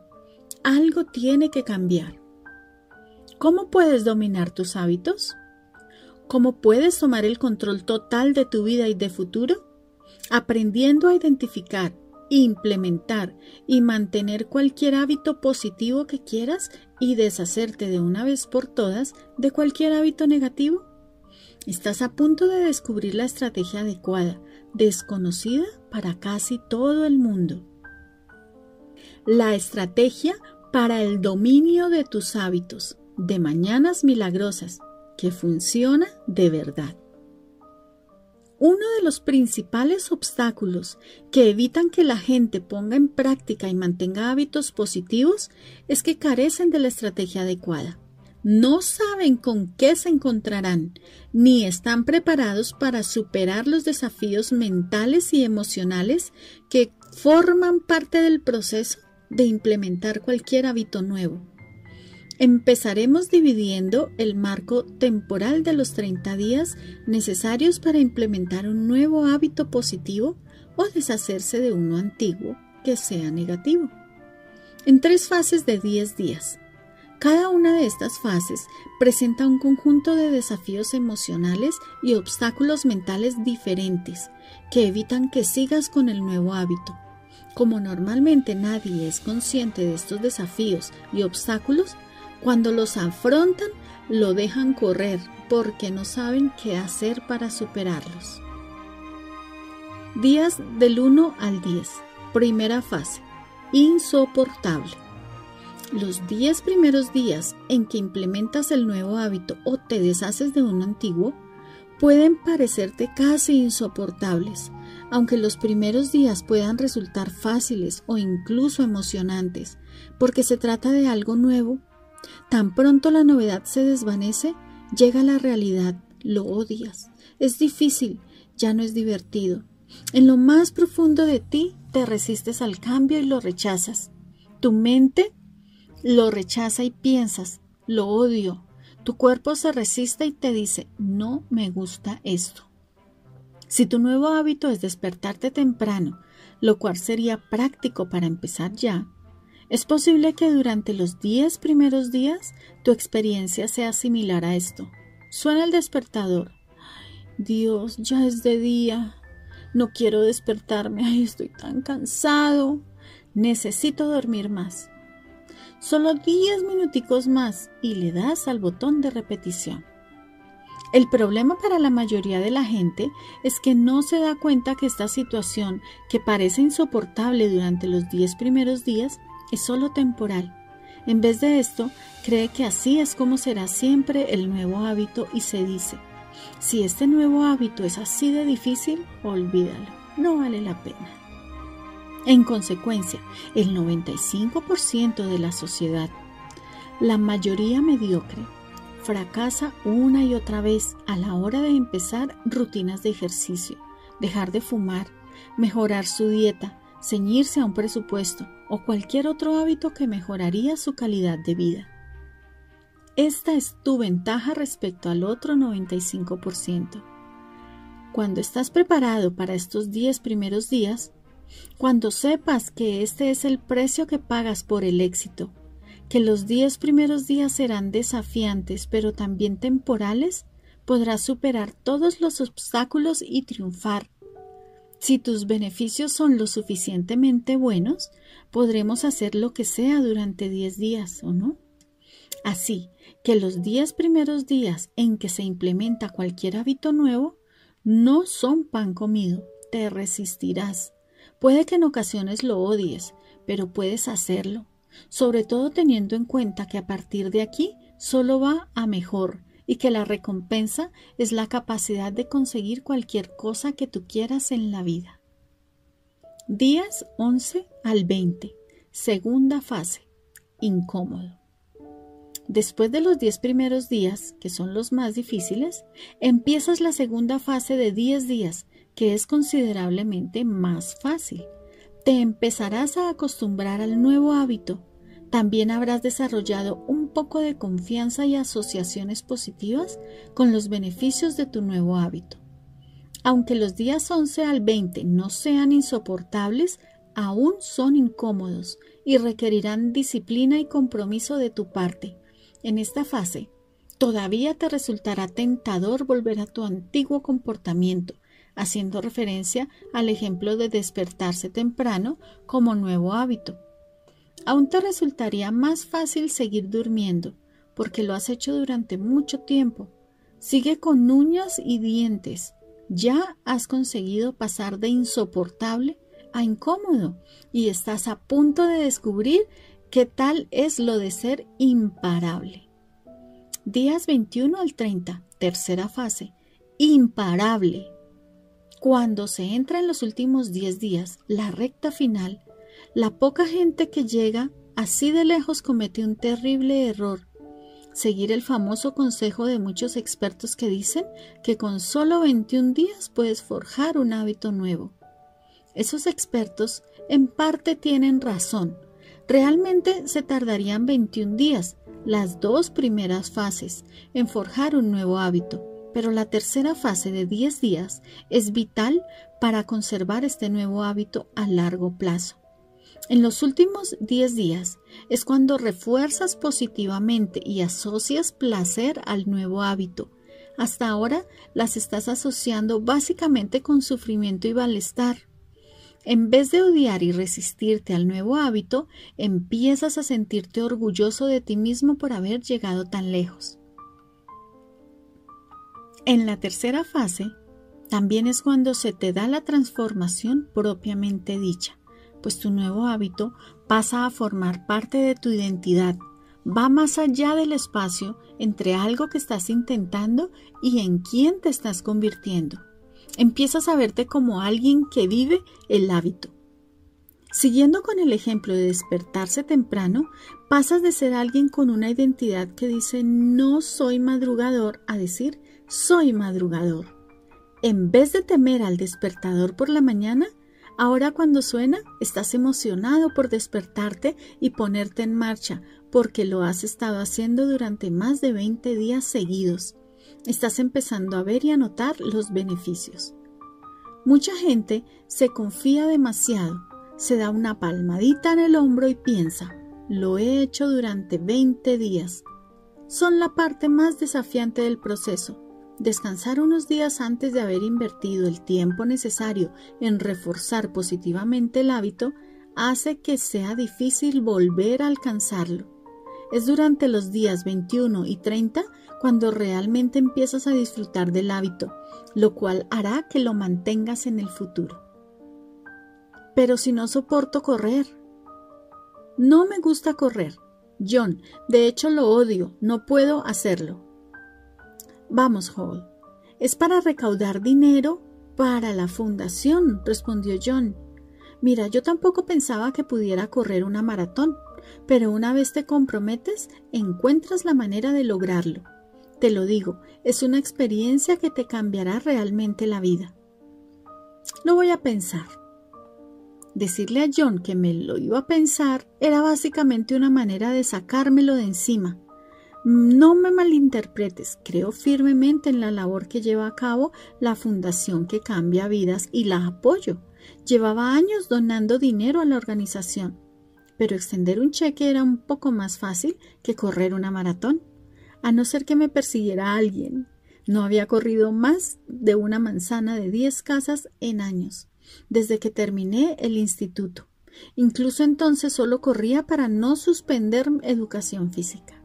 Algo tiene que cambiar. ¿Cómo puedes dominar tus hábitos? ¿Cómo puedes tomar el control total de tu vida y de futuro? Aprendiendo a identificar, implementar y mantener cualquier hábito positivo que quieras y deshacerte de una vez por todas de cualquier hábito negativo. Estás a punto de descubrir la estrategia adecuada desconocida para casi todo el mundo. La estrategia para el dominio de tus hábitos de mañanas milagrosas que funciona de verdad. Uno de los principales obstáculos que evitan que la gente ponga en práctica y mantenga hábitos positivos es que carecen de la estrategia adecuada no saben con qué se encontrarán, ni están preparados para superar los desafíos mentales y emocionales que forman parte del proceso de implementar cualquier hábito nuevo. Empezaremos dividiendo el marco temporal de los 30 días necesarios para implementar un nuevo hábito positivo o deshacerse de uno antiguo que sea negativo. En tres fases de 10 días. Cada una de estas fases presenta un conjunto de desafíos emocionales y obstáculos mentales diferentes que evitan que sigas con el nuevo hábito. Como normalmente nadie es consciente de estos desafíos y obstáculos, cuando los afrontan lo dejan correr porque no saben qué hacer para superarlos. Días del 1 al 10. Primera fase. Insoportable. Los 10 primeros días en que implementas el nuevo hábito o te deshaces de uno antiguo pueden parecerte casi insoportables, aunque los primeros días puedan resultar fáciles o incluso emocionantes, porque se trata de algo nuevo. Tan pronto la novedad se desvanece, llega la realidad, lo odias, es difícil, ya no es divertido. En lo más profundo de ti te resistes al cambio y lo rechazas. Tu mente lo rechaza y piensas, lo odio. Tu cuerpo se resiste y te dice, no me gusta esto. Si tu nuevo hábito es despertarte temprano, lo cual sería práctico para empezar ya, es posible que durante los 10 primeros días tu experiencia sea similar a esto. Suena el despertador. Dios, ya es de día. No quiero despertarme. Ay, estoy tan cansado. Necesito dormir más. Solo 10 minuticos más y le das al botón de repetición. El problema para la mayoría de la gente es que no se da cuenta que esta situación, que parece insoportable durante los 10 primeros días, es solo temporal. En vez de esto, cree que así es como será siempre el nuevo hábito y se dice, si este nuevo hábito es así de difícil, olvídalo, no vale la pena. En consecuencia, el 95% de la sociedad, la mayoría mediocre, fracasa una y otra vez a la hora de empezar rutinas de ejercicio, dejar de fumar, mejorar su dieta, ceñirse a un presupuesto o cualquier otro hábito que mejoraría su calidad de vida. Esta es tu ventaja respecto al otro 95%. Cuando estás preparado para estos 10 primeros días, cuando sepas que este es el precio que pagas por el éxito, que los 10 primeros días serán desafiantes pero también temporales, podrás superar todos los obstáculos y triunfar. Si tus beneficios son lo suficientemente buenos, podremos hacer lo que sea durante 10 días, ¿o no? Así que los diez primeros días en que se implementa cualquier hábito nuevo no son pan comido, te resistirás. Puede que en ocasiones lo odies, pero puedes hacerlo, sobre todo teniendo en cuenta que a partir de aquí solo va a mejor y que la recompensa es la capacidad de conseguir cualquier cosa que tú quieras en la vida. Días 11 al 20. Segunda fase. Incómodo. Después de los 10 primeros días, que son los más difíciles, empiezas la segunda fase de 10 días, que es considerablemente más fácil. Te empezarás a acostumbrar al nuevo hábito. También habrás desarrollado un poco de confianza y asociaciones positivas con los beneficios de tu nuevo hábito. Aunque los días 11 al 20 no sean insoportables, aún son incómodos y requerirán disciplina y compromiso de tu parte. En esta fase, todavía te resultará tentador volver a tu antiguo comportamiento, haciendo referencia al ejemplo de despertarse temprano como nuevo hábito. Aún te resultaría más fácil seguir durmiendo, porque lo has hecho durante mucho tiempo. Sigue con uñas y dientes. Ya has conseguido pasar de insoportable a incómodo y estás a punto de descubrir ¿Qué tal es lo de ser imparable? Días 21 al 30, tercera fase. Imparable. Cuando se entra en los últimos 10 días, la recta final, la poca gente que llega así de lejos comete un terrible error. Seguir el famoso consejo de muchos expertos que dicen que con solo 21 días puedes forjar un hábito nuevo. Esos expertos en parte tienen razón, Realmente se tardarían 21 días, las dos primeras fases, en forjar un nuevo hábito, pero la tercera fase de 10 días es vital para conservar este nuevo hábito a largo plazo. En los últimos 10 días es cuando refuerzas positivamente y asocias placer al nuevo hábito. Hasta ahora las estás asociando básicamente con sufrimiento y malestar. En vez de odiar y resistirte al nuevo hábito, empiezas a sentirte orgulloso de ti mismo por haber llegado tan lejos. En la tercera fase, también es cuando se te da la transformación propiamente dicha, pues tu nuevo hábito pasa a formar parte de tu identidad, va más allá del espacio entre algo que estás intentando y en quién te estás convirtiendo. Empiezas a verte como alguien que vive el hábito. Siguiendo con el ejemplo de despertarse temprano, pasas de ser alguien con una identidad que dice no soy madrugador a decir soy madrugador. En vez de temer al despertador por la mañana, ahora cuando suena estás emocionado por despertarte y ponerte en marcha porque lo has estado haciendo durante más de 20 días seguidos estás empezando a ver y a notar los beneficios. Mucha gente se confía demasiado, se da una palmadita en el hombro y piensa, lo he hecho durante 20 días. Son la parte más desafiante del proceso. Descansar unos días antes de haber invertido el tiempo necesario en reforzar positivamente el hábito hace que sea difícil volver a alcanzarlo. Es durante los días 21 y 30 cuando realmente empiezas a disfrutar del hábito, lo cual hará que lo mantengas en el futuro. Pero si no soporto correr. No me gusta correr. John, de hecho lo odio, no puedo hacerlo. Vamos, Hall. Es para recaudar dinero para la fundación, respondió John. Mira, yo tampoco pensaba que pudiera correr una maratón, pero una vez te comprometes, encuentras la manera de lograrlo. Te lo digo, es una experiencia que te cambiará realmente la vida. Lo voy a pensar. Decirle a John que me lo iba a pensar era básicamente una manera de sacármelo de encima. No me malinterpretes, creo firmemente en la labor que lleva a cabo la Fundación que Cambia Vidas y la apoyo. Llevaba años donando dinero a la organización, pero extender un cheque era un poco más fácil que correr una maratón, a no ser que me persiguiera alguien. No había corrido más de una manzana de diez casas en años desde que terminé el instituto. Incluso entonces solo corría para no suspender educación física.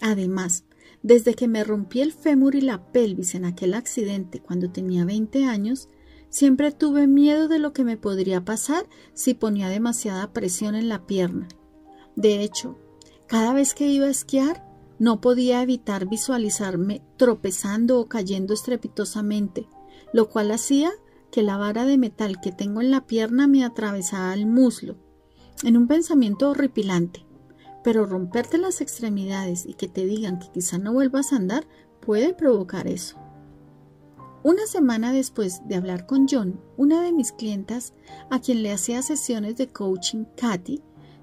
Además, desde que me rompí el fémur y la pelvis en aquel accidente cuando tenía 20 años, siempre tuve miedo de lo que me podría pasar si ponía demasiada presión en la pierna. De hecho, cada vez que iba a esquiar, no podía evitar visualizarme tropezando o cayendo estrepitosamente, lo cual hacía que la vara de metal que tengo en la pierna me atravesaba el muslo, en un pensamiento horripilante. Pero romperte las extremidades y que te digan que quizá no vuelvas a andar puede provocar eso. Una semana después de hablar con John, una de mis clientas, a quien le hacía sesiones de coaching, Katy,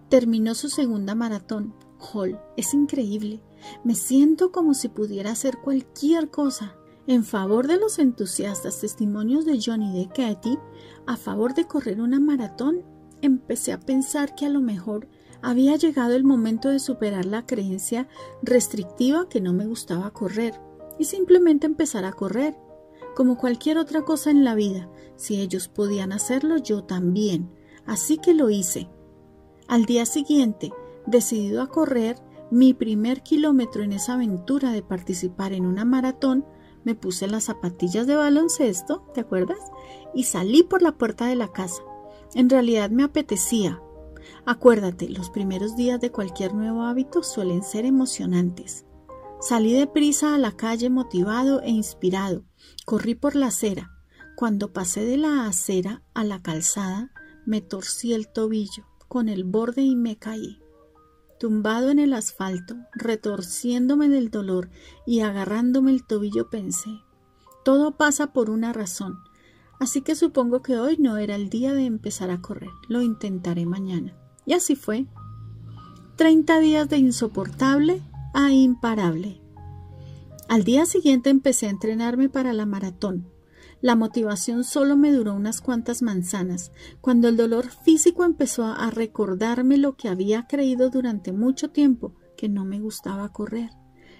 terminó su segunda maratón. Hall, es increíble. Me siento como si pudiera hacer cualquier cosa en favor de los entusiastas testimonios de John y de Katy, a favor de correr una maratón, empecé a pensar que a lo mejor había llegado el momento de superar la creencia restrictiva que no me gustaba correr y simplemente empezar a correr. Como cualquier otra cosa en la vida, si ellos podían hacerlo, yo también. Así que lo hice. Al día siguiente, decidido a correr mi primer kilómetro en esa aventura de participar en una maratón, me puse las zapatillas de baloncesto, ¿te acuerdas? Y salí por la puerta de la casa. En realidad me apetecía. Acuérdate, los primeros días de cualquier nuevo hábito suelen ser emocionantes. Salí deprisa a la calle motivado e inspirado. Corrí por la acera. Cuando pasé de la acera a la calzada, me torcí el tobillo con el borde y me caí tumbado en el asfalto, retorciéndome del dolor y agarrándome el tobillo, pensé, todo pasa por una razón, así que supongo que hoy no era el día de empezar a correr, lo intentaré mañana. Y así fue. Treinta días de insoportable a imparable. Al día siguiente empecé a entrenarme para la maratón. La motivación solo me duró unas cuantas manzanas, cuando el dolor físico empezó a recordarme lo que había creído durante mucho tiempo, que no me gustaba correr.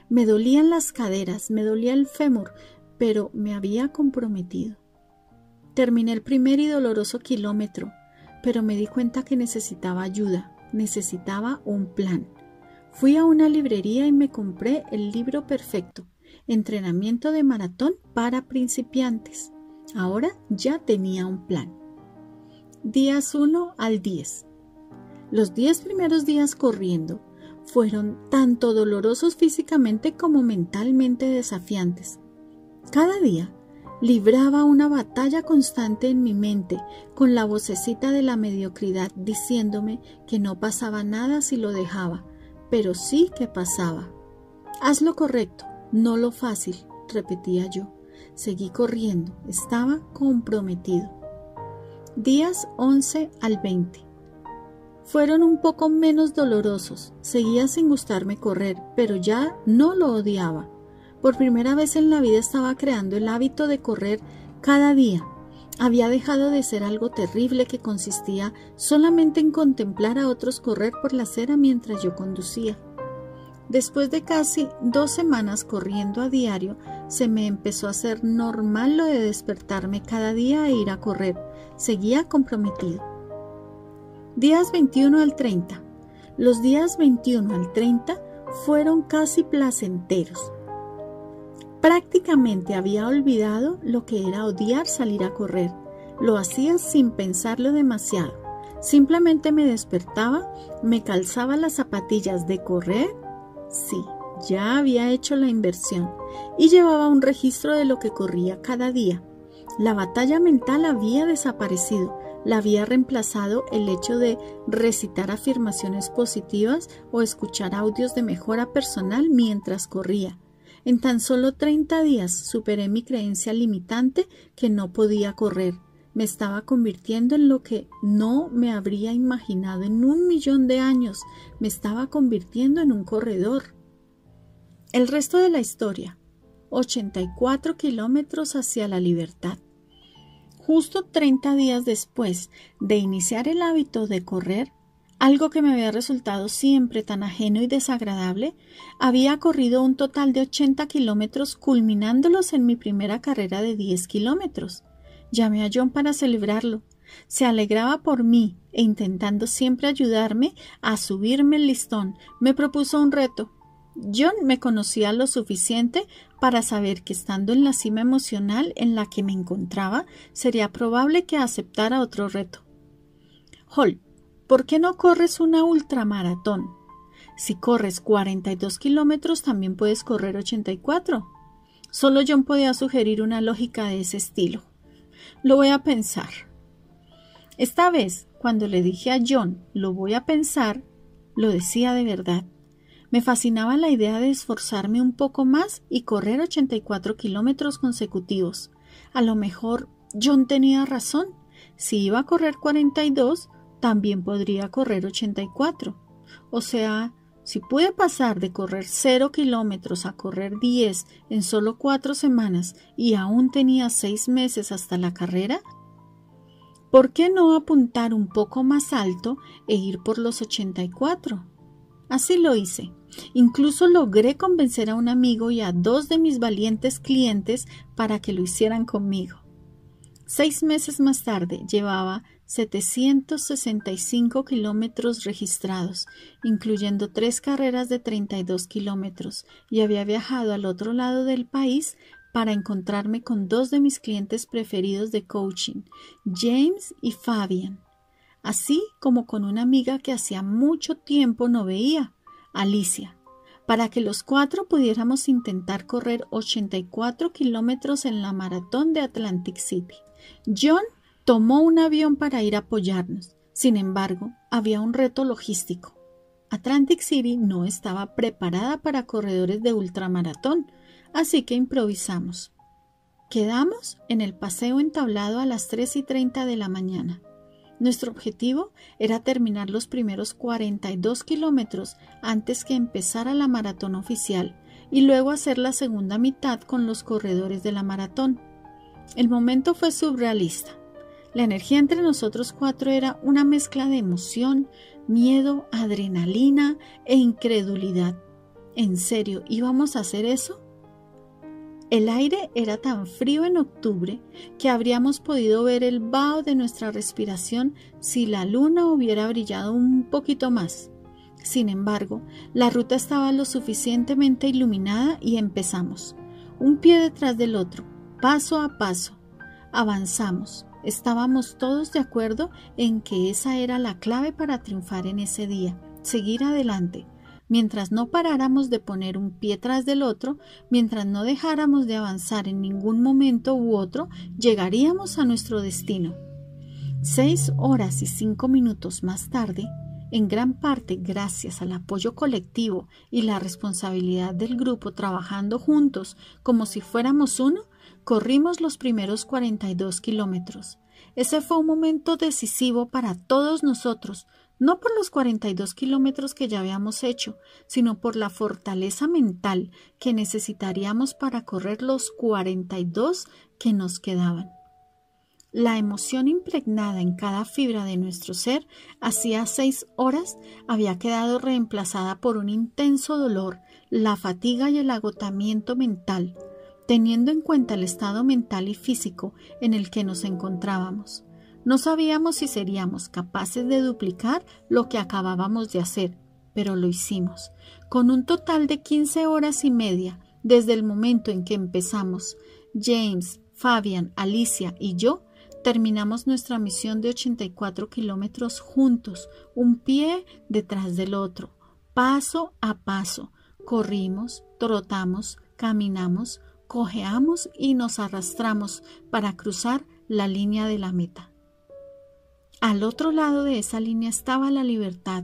Me dolían las caderas, me dolía el fémur, pero me había comprometido. Terminé el primer y doloroso kilómetro, pero me di cuenta que necesitaba ayuda, necesitaba un plan. Fui a una librería y me compré el libro perfecto, entrenamiento de maratón para principiantes. Ahora ya tenía un plan. Días 1 al 10. Los 10 primeros días corriendo fueron tanto dolorosos físicamente como mentalmente desafiantes. Cada día libraba una batalla constante en mi mente con la vocecita de la mediocridad diciéndome que no pasaba nada si lo dejaba, pero sí que pasaba. Haz lo correcto, no lo fácil, repetía yo. Seguí corriendo, estaba comprometido. Días 11 al 20. Fueron un poco menos dolorosos. Seguía sin gustarme correr, pero ya no lo odiaba. Por primera vez en la vida estaba creando el hábito de correr cada día. Había dejado de ser algo terrible que consistía solamente en contemplar a otros correr por la acera mientras yo conducía. Después de casi dos semanas corriendo a diario, se me empezó a hacer normal lo de despertarme cada día e ir a correr. Seguía comprometido. Días 21 al 30. Los días 21 al 30 fueron casi placenteros. Prácticamente había olvidado lo que era odiar salir a correr. Lo hacía sin pensarlo demasiado. Simplemente me despertaba, me calzaba las zapatillas de correr Sí, ya había hecho la inversión y llevaba un registro de lo que corría cada día. La batalla mental había desaparecido, la había reemplazado el hecho de recitar afirmaciones positivas o escuchar audios de mejora personal mientras corría. En tan solo 30 días superé mi creencia limitante que no podía correr. me estaba convirtiendo en lo que no me habría imaginado en un millón de años. Me estaba convirtiendo en un corredor. El resto de la historia. 84 kilómetros hacia la libertad. Justo 30 días después de iniciar el hábito de correr, algo que me había resultado siempre tan ajeno y desagradable, había corrido un total de 80 kilómetros culminándolos en mi primera carrera de 10 kilómetros. Llamé a John para celebrarlo. Se alegraba por mí e intentando siempre ayudarme a subirme el listón, me propuso un reto. John me conocía lo suficiente para saber que estando en la cima emocional en la que me encontraba, sería probable que aceptara otro reto. Hall, ¿por qué no corres una ultramaratón? Si corres 42 kilómetros, también puedes correr 84. Solo John podía sugerir una lógica de ese estilo. Lo voy a pensar. Esta vez, cuando le dije a John, lo voy a pensar, lo decía de verdad. Me fascinaba la idea de esforzarme un poco más y correr 84 kilómetros consecutivos. A lo mejor John tenía razón. Si iba a correr 42, también podría correr 84. O sea, si pude pasar de correr 0 kilómetros a correr 10 en solo cuatro semanas y aún tenía seis meses hasta la carrera, ¿por qué no apuntar un poco más alto e ir por los 84? Así lo hice. Incluso logré convencer a un amigo y a dos de mis valientes clientes para que lo hicieran conmigo. Seis meses más tarde llevaba 765 kilómetros registrados, incluyendo tres carreras de 32 kilómetros, y había viajado al otro lado del país para encontrarme con dos de mis clientes preferidos de coaching, James y Fabian, así como con una amiga que hacía mucho tiempo no veía, Alicia, para que los cuatro pudiéramos intentar correr 84 kilómetros en la maratón de Atlantic City. John tomó un avión para ir a apoyarnos. Sin embargo, había un reto logístico. Atlantic City no estaba preparada para corredores de ultramaratón, así que improvisamos. Quedamos en el paseo entablado a las 3 y 30 de la mañana. Nuestro objetivo era terminar los primeros 42 kilómetros antes que empezara la maratón oficial y luego hacer la segunda mitad con los corredores de la maratón. El momento fue surrealista. La energía entre nosotros cuatro era una mezcla de emoción, miedo, adrenalina e incredulidad. ¿En serio íbamos a hacer eso? El aire era tan frío en octubre que habríamos podido ver el vaho de nuestra respiración si la luna hubiera brillado un poquito más. Sin embargo, la ruta estaba lo suficientemente iluminada y empezamos, un pie detrás del otro, paso a paso. Avanzamos. Estábamos todos de acuerdo en que esa era la clave para triunfar en ese día, seguir adelante, mientras no paráramos de poner un pie tras del otro, mientras no dejáramos de avanzar en ningún momento u otro, llegaríamos a nuestro destino. Seis horas y cinco minutos más tarde, en gran parte gracias al apoyo colectivo y la responsabilidad del grupo trabajando juntos como si fuéramos uno, Corrimos los primeros 42 kilómetros. Ese fue un momento decisivo para todos nosotros, no por los 42 kilómetros que ya habíamos hecho, sino por la fortaleza mental que necesitaríamos para correr los 42 que nos quedaban. La emoción impregnada en cada fibra de nuestro ser hacía seis horas había quedado reemplazada por un intenso dolor, la fatiga y el agotamiento mental, teniendo en cuenta el estado mental y físico en el que nos encontrábamos. No sabíamos si seríamos capaces de duplicar lo que acabábamos de hacer, pero lo hicimos, con un total de 15 horas y media desde el momento en que empezamos. James, Fabian, Alicia y yo terminamos nuestra misión de 84 kilómetros juntos, un pie detrás del otro, paso a paso. Corrimos, trotamos, caminamos, cojeamos y nos arrastramos para cruzar la línea de la meta. Al otro lado de esa línea estaba la libertad,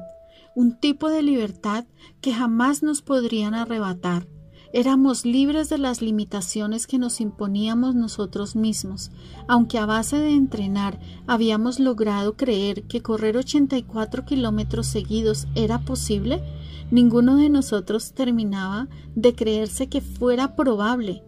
un tipo de libertad que jamás nos podrían arrebatar, Éramos libres de las limitaciones que nos imponíamos nosotros mismos. Aunque a base de entrenar habíamos logrado creer que correr 84 kilómetros seguidos era posible, ninguno de nosotros terminaba de creerse que fuera probable.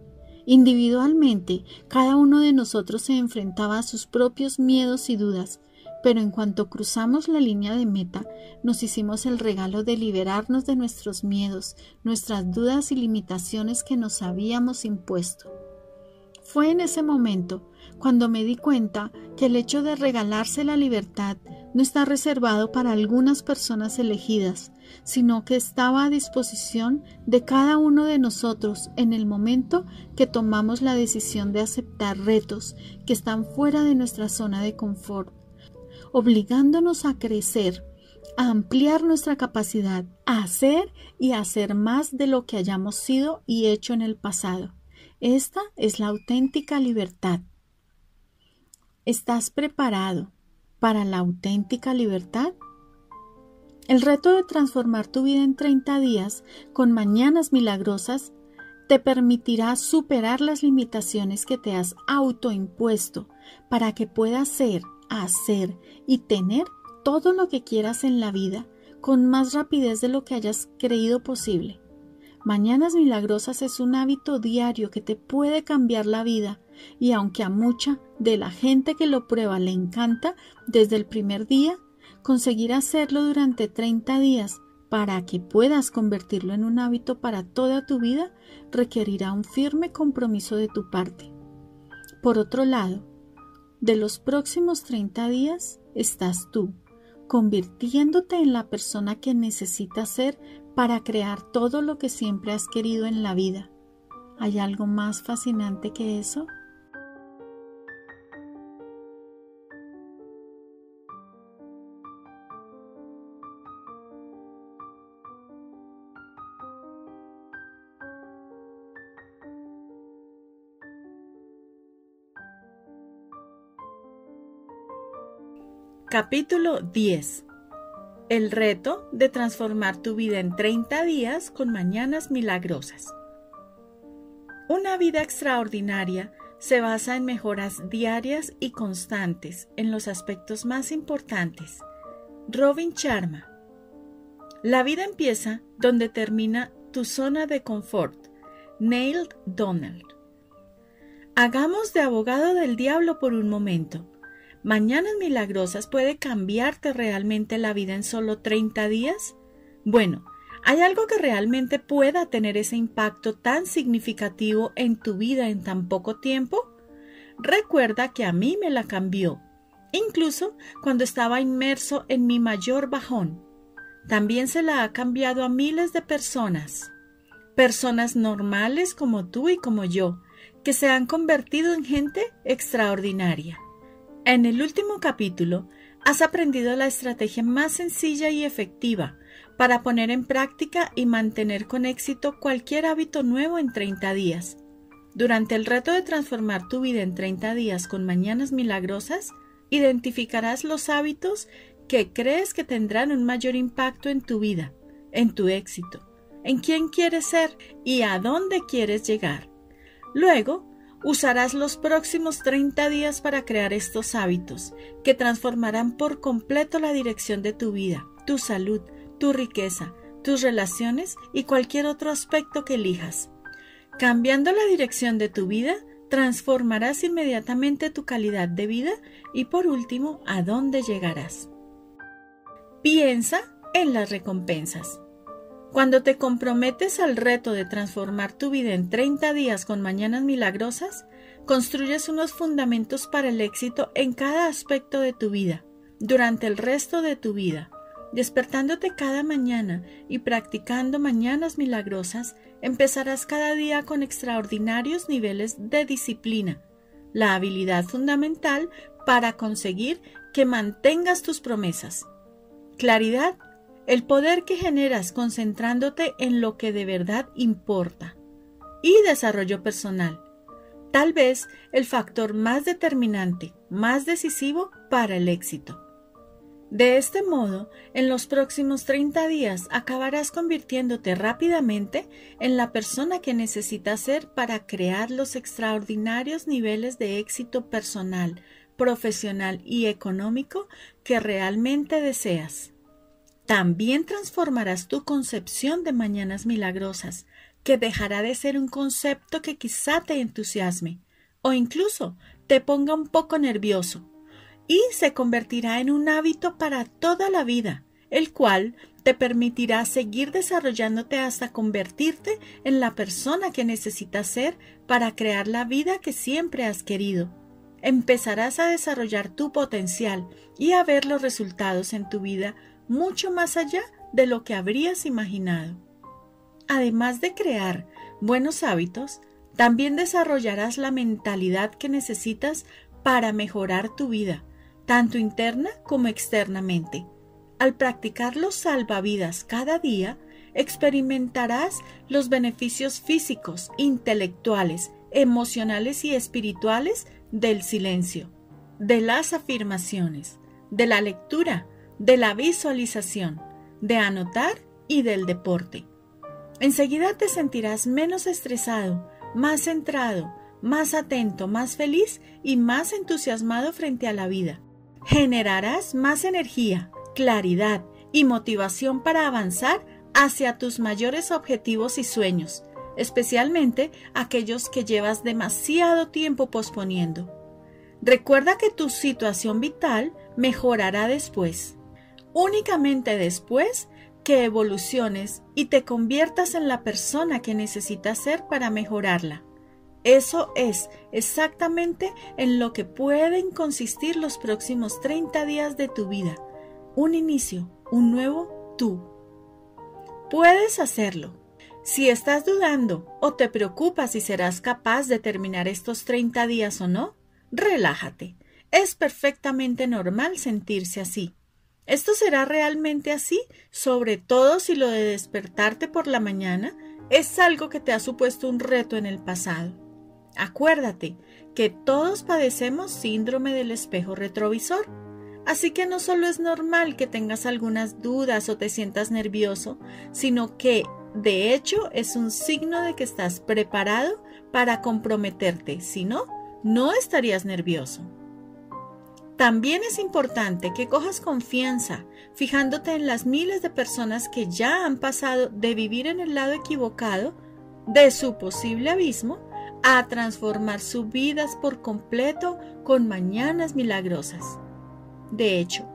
Individualmente, cada uno de nosotros se enfrentaba a sus propios miedos y dudas, pero en cuanto cruzamos la línea de meta, nos hicimos el regalo de liberarnos de nuestros miedos, nuestras dudas y limitaciones que nos habíamos impuesto. Fue en ese momento cuando me di cuenta que el hecho de regalarse la libertad no está reservado para algunas personas elegidas, sino que estaba a disposición de cada uno de nosotros en el momento que tomamos la decisión de aceptar retos que están fuera de nuestra zona de confort obligándonos a crecer, a ampliar nuestra capacidad, a hacer y a hacer más de lo que hayamos sido y hecho en el pasado. Esta es la auténtica libertad. ¿Estás preparado para la auténtica libertad? El reto de transformar tu vida en 30 días con mañanas milagrosas te permitirá superar las limitaciones que te has autoimpuesto para que puedas ser hacer y tener todo lo que quieras en la vida con más rapidez de lo que hayas creído posible. Mañanas Milagrosas es un hábito diario que te puede cambiar la vida y aunque a mucha de la gente que lo prueba le encanta desde el primer día, conseguir hacerlo durante 30 días para que puedas convertirlo en un hábito para toda tu vida requerirá un firme compromiso de tu parte. Por otro lado, de los próximos 30 días estás tú, convirtiéndote en la persona que necesitas ser para crear todo lo que siempre has querido en la vida. ¿Hay algo más fascinante que eso? Capítulo 10 El reto de transformar tu vida en 30 días con mañanas milagrosas. Una vida extraordinaria se basa en mejoras diarias y constantes en los aspectos más importantes. Robin Sharma. La vida empieza donde termina tu zona de confort. Neil Donald. Hagamos de abogado del diablo por un momento. Mañanas Milagrosas puede cambiarte realmente la vida en solo 30 días? Bueno, ¿hay algo que realmente pueda tener ese impacto tan significativo en tu vida en tan poco tiempo? Recuerda que a mí me la cambió, incluso cuando estaba inmerso en mi mayor bajón. También se la ha cambiado a miles de personas, personas normales como tú y como yo, que se han convertido en gente extraordinaria. En el último capítulo, has aprendido la estrategia más sencilla y efectiva para poner en práctica y mantener con éxito cualquier hábito nuevo en 30 días. Durante el reto de transformar tu vida en 30 días con mañanas milagrosas, identificarás los hábitos que crees que tendrán un mayor impacto en tu vida, en tu éxito, en quién quieres ser y a dónde quieres llegar. Luego, Usarás los próximos 30 días para crear estos hábitos que transformarán por completo la dirección de tu vida, tu salud, tu riqueza, tus relaciones y cualquier otro aspecto que elijas. Cambiando la dirección de tu vida, transformarás inmediatamente tu calidad de vida y por último, a dónde llegarás. Piensa en las recompensas. Cuando te comprometes al reto de transformar tu vida en 30 días con mañanas milagrosas, construyes unos fundamentos para el éxito en cada aspecto de tu vida, durante el resto de tu vida. Despertándote cada mañana y practicando mañanas milagrosas, empezarás cada día con extraordinarios niveles de disciplina, la habilidad fundamental para conseguir que mantengas tus promesas. Claridad el poder que generas concentrándote en lo que de verdad importa. Y desarrollo personal. Tal vez el factor más determinante, más decisivo para el éxito. De este modo, en los próximos 30 días acabarás convirtiéndote rápidamente en la persona que necesitas ser para crear los extraordinarios niveles de éxito personal, profesional y económico que realmente deseas. También transformarás tu concepción de mañanas milagrosas, que dejará de ser un concepto que quizá te entusiasme o incluso te ponga un poco nervioso y se convertirá en un hábito para toda la vida, el cual te permitirá seguir desarrollándote hasta convertirte en la persona que necesitas ser para crear la vida que siempre has querido. Empezarás a desarrollar tu potencial y a ver los resultados en tu vida mucho más allá de lo que habrías imaginado. Además de crear buenos hábitos, también desarrollarás la mentalidad que necesitas para mejorar tu vida, tanto interna como externamente. Al practicar los salvavidas cada día, experimentarás los beneficios físicos, intelectuales, emocionales y espirituales del silencio, de las afirmaciones, de la lectura, de la visualización, de anotar y del deporte. Enseguida te sentirás menos estresado, más centrado, más atento, más feliz y más entusiasmado frente a la vida generarás más energía, claridad y motivación para avanzar hacia tus mayores objetivos y sueños, especialmente aquellos que llevas demasiado tiempo posponiendo. Recuerda que tu situación vital mejorará después, únicamente después que evoluciones y te conviertas en la persona que necesitas ser para mejorarla. Eso es exactamente en lo que pueden consistir los próximos 30 días de tu vida. Un inicio, un nuevo tú. Puedes hacerlo. Si estás dudando o te preocupas si serás capaz de terminar estos 30 días o no, relájate. Es perfectamente normal sentirse así. Esto será realmente así, sobre todo si lo de despertarte por la mañana es algo que te ha supuesto un reto en el pasado. Acuérdate que todos padecemos síndrome del espejo retrovisor, así que no solo es normal que tengas algunas dudas o te sientas nervioso, sino que de hecho es un signo de que estás preparado para comprometerte, si no, no estarías nervioso. También es importante que cojas confianza, fijándote en las miles de personas que ya han pasado de vivir en el lado equivocado de su posible abismo a transformar sus vidas por completo con mañanas milagrosas. De hecho,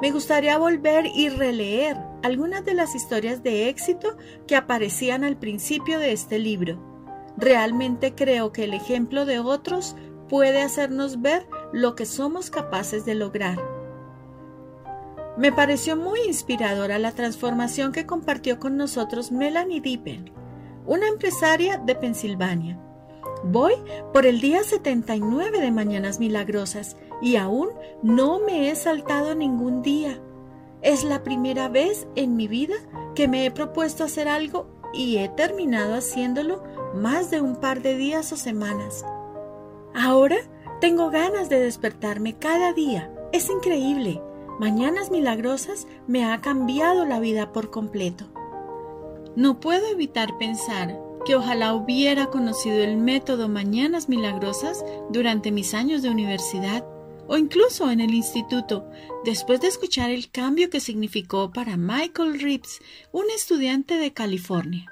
me gustaría volver y releer algunas de las historias de éxito que aparecían al principio de este libro. Realmente creo que el ejemplo de otros puede hacernos ver lo que somos capaces de lograr. Me pareció muy inspiradora la transformación que compartió con nosotros Melanie Dippen, una empresaria de Pensilvania Voy por el día 79 de Mañanas Milagrosas y aún no me he saltado ningún día. Es la primera vez en mi vida que me he propuesto hacer algo y he terminado haciéndolo más de un par de días o semanas. Ahora tengo ganas de despertarme cada día. Es increíble. Mañanas Milagrosas me ha cambiado la vida por completo. No puedo evitar pensar que ojalá hubiera conocido el método Mañanas Milagrosas durante mis años de universidad o incluso en el instituto, después de escuchar el cambio que significó para Michael Reeves, un estudiante de California.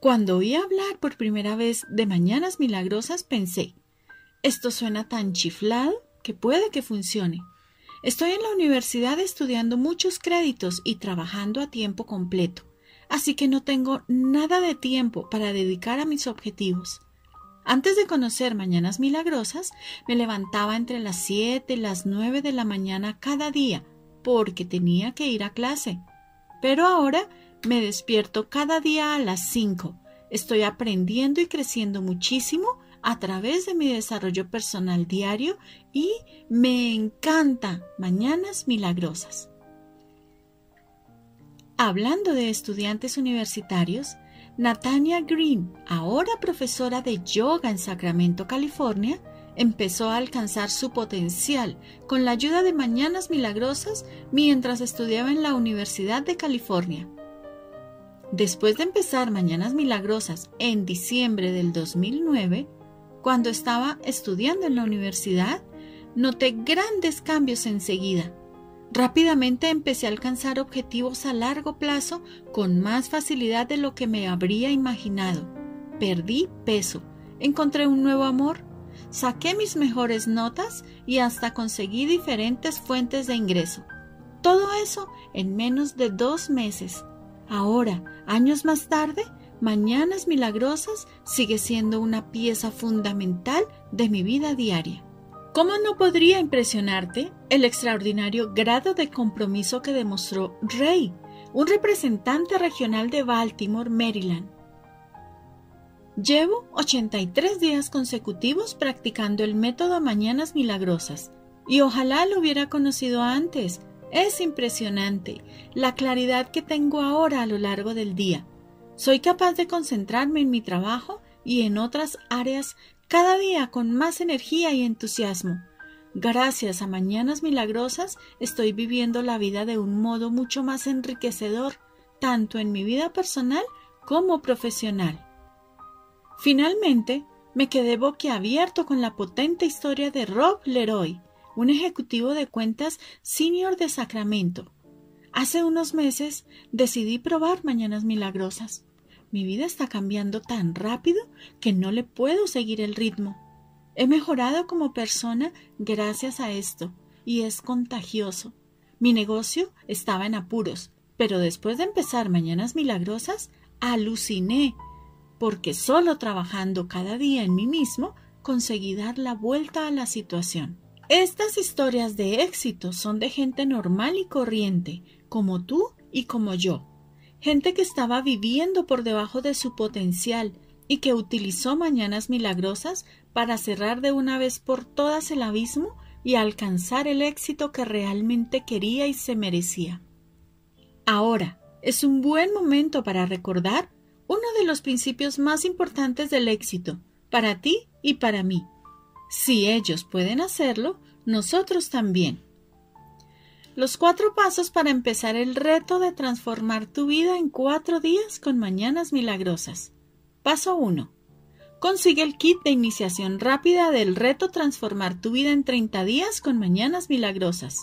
Cuando oí hablar por primera vez de Mañanas Milagrosas pensé, esto suena tan chiflado que puede que funcione. Estoy en la universidad estudiando muchos créditos y trabajando a tiempo completo así que no tengo nada de tiempo para dedicar a mis objetivos. Antes de conocer Mañanas Milagrosas, me levantaba entre las 7 y las 9 de la mañana cada día, porque tenía que ir a clase. Pero ahora me despierto cada día a las 5. Estoy aprendiendo y creciendo muchísimo a través de mi desarrollo personal diario y me encanta Mañanas Milagrosas. Hablando de estudiantes universitarios, Natania Green, ahora profesora de yoga en Sacramento, California, empezó a alcanzar su potencial con la ayuda de Mañanas Milagrosas mientras estudiaba en la Universidad de California. Después de empezar Mañanas Milagrosas en diciembre del 2009, cuando estaba estudiando en la universidad, noté grandes cambios enseguida. Rápidamente empecé a alcanzar objetivos a largo plazo con más facilidad de lo que me habría imaginado. Perdí peso, encontré un nuevo amor, saqué mis mejores notas y hasta conseguí diferentes fuentes de ingreso. Todo eso en menos de dos meses. Ahora, años más tarde, Mañanas Milagrosas sigue siendo una pieza fundamental de mi vida diaria. ¿Cómo no podría impresionarte el extraordinario grado de compromiso que demostró Ray, un representante regional de Baltimore, Maryland? Llevo 83 días consecutivos practicando el método Mañanas Milagrosas y ojalá lo hubiera conocido antes, es impresionante la claridad que tengo ahora a lo largo del día. Soy capaz de concentrarme en mi trabajo y en otras áreas cada día con más energía y entusiasmo. Gracias a Mañanas Milagrosas estoy viviendo la vida de un modo mucho más enriquecedor, tanto en mi vida personal como profesional. Finalmente, me quedé boquiabierto con la potente historia de Rob Leroy, un ejecutivo de cuentas senior de Sacramento. Hace unos meses decidí probar Mañanas Milagrosas. Mi vida está cambiando tan rápido que no le puedo seguir el ritmo. He mejorado como persona gracias a esto y es contagioso. Mi negocio estaba en apuros, pero después de empezar Mañanas Milagrosas, aluciné, porque solo trabajando cada día en mí mismo conseguí dar la vuelta a la situación. Estas historias de éxito son de gente normal y corriente, como tú y como yo. Gente que estaba viviendo por debajo de su potencial y que utilizó mañanas milagrosas para cerrar de una vez por todas el abismo y alcanzar el éxito que realmente quería y se merecía. Ahora es un buen momento para recordar uno de los principios más importantes del éxito, para ti y para mí. Si ellos pueden hacerlo, nosotros también. Los cuatro pasos para empezar el reto de transformar tu vida en cuatro días con mañanas milagrosas. Paso 1. Consigue el kit de iniciación rápida del reto Transformar tu vida en 30 días con mañanas milagrosas.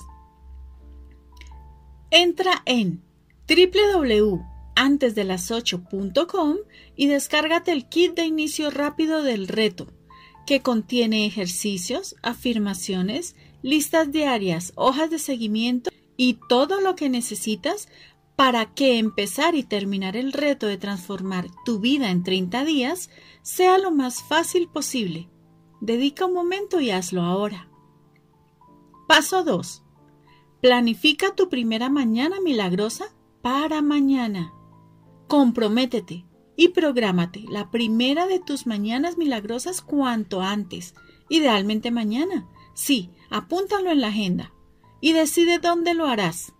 Entra en www.antesdelas8.com y descárgate el kit de inicio rápido del reto que contiene ejercicios, afirmaciones, listas diarias, hojas de seguimiento y todo lo que necesitas para que empezar y terminar el reto de transformar tu vida en 30 días sea lo más fácil posible. Dedica un momento y hazlo ahora. Paso 2. Planifica tu primera mañana milagrosa para mañana. Comprométete y prográmate la primera de tus mañanas milagrosas cuanto antes, idealmente mañana. Sí, apúntalo en la agenda y decide dónde lo harás.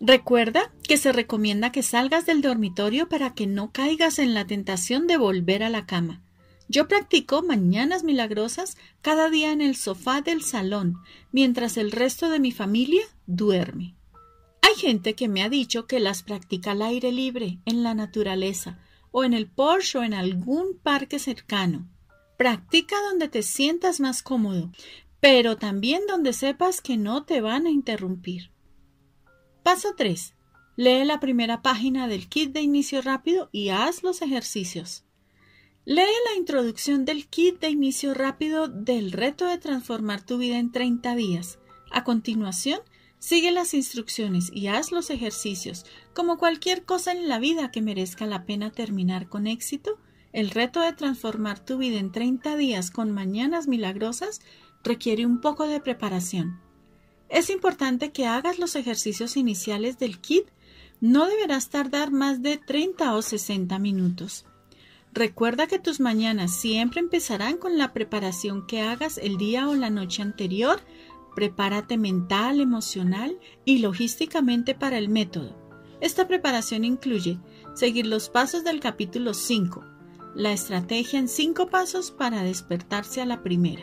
Recuerda que se recomienda que salgas del dormitorio para que no caigas en la tentación de volver a la cama. Yo practico mañanas milagrosas cada día en el sofá del salón, mientras el resto de mi familia duerme. Hay gente que me ha dicho que las practica al aire libre, en la naturaleza, o en el Porsche o en algún parque cercano. Practica donde te sientas más cómodo, pero también donde sepas que no te van a interrumpir. Paso 3. Lee la primera página del kit de inicio rápido y haz los ejercicios. Lee la introducción del kit de inicio rápido del reto de transformar tu vida en 30 días. A continuación, Sigue las instrucciones y haz los ejercicios. Como cualquier cosa en la vida que merezca la pena terminar con éxito, el reto de transformar tu vida en 30 días con mañanas milagrosas requiere un poco de preparación. Es importante que hagas los ejercicios iniciales del kit. No deberás tardar más de 30 o 60 minutos. Recuerda que tus mañanas siempre empezarán con la preparación que hagas el día o la noche anterior Prepárate mental, emocional y logísticamente para el método. Esta preparación incluye seguir los pasos del capítulo 5, la estrategia en 5 pasos para despertarse a la primera.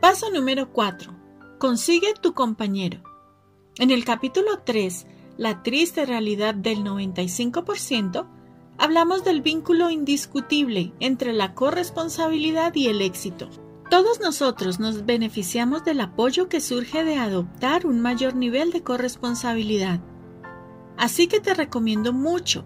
Paso número 4. Consigue tu compañero. En el capítulo 3, La triste realidad del 95%, hablamos del vínculo indiscutible entre la corresponsabilidad y el éxito. Todos nosotros nos beneficiamos del apoyo que surge de adoptar un mayor nivel de corresponsabilidad. Así que te recomiendo mucho,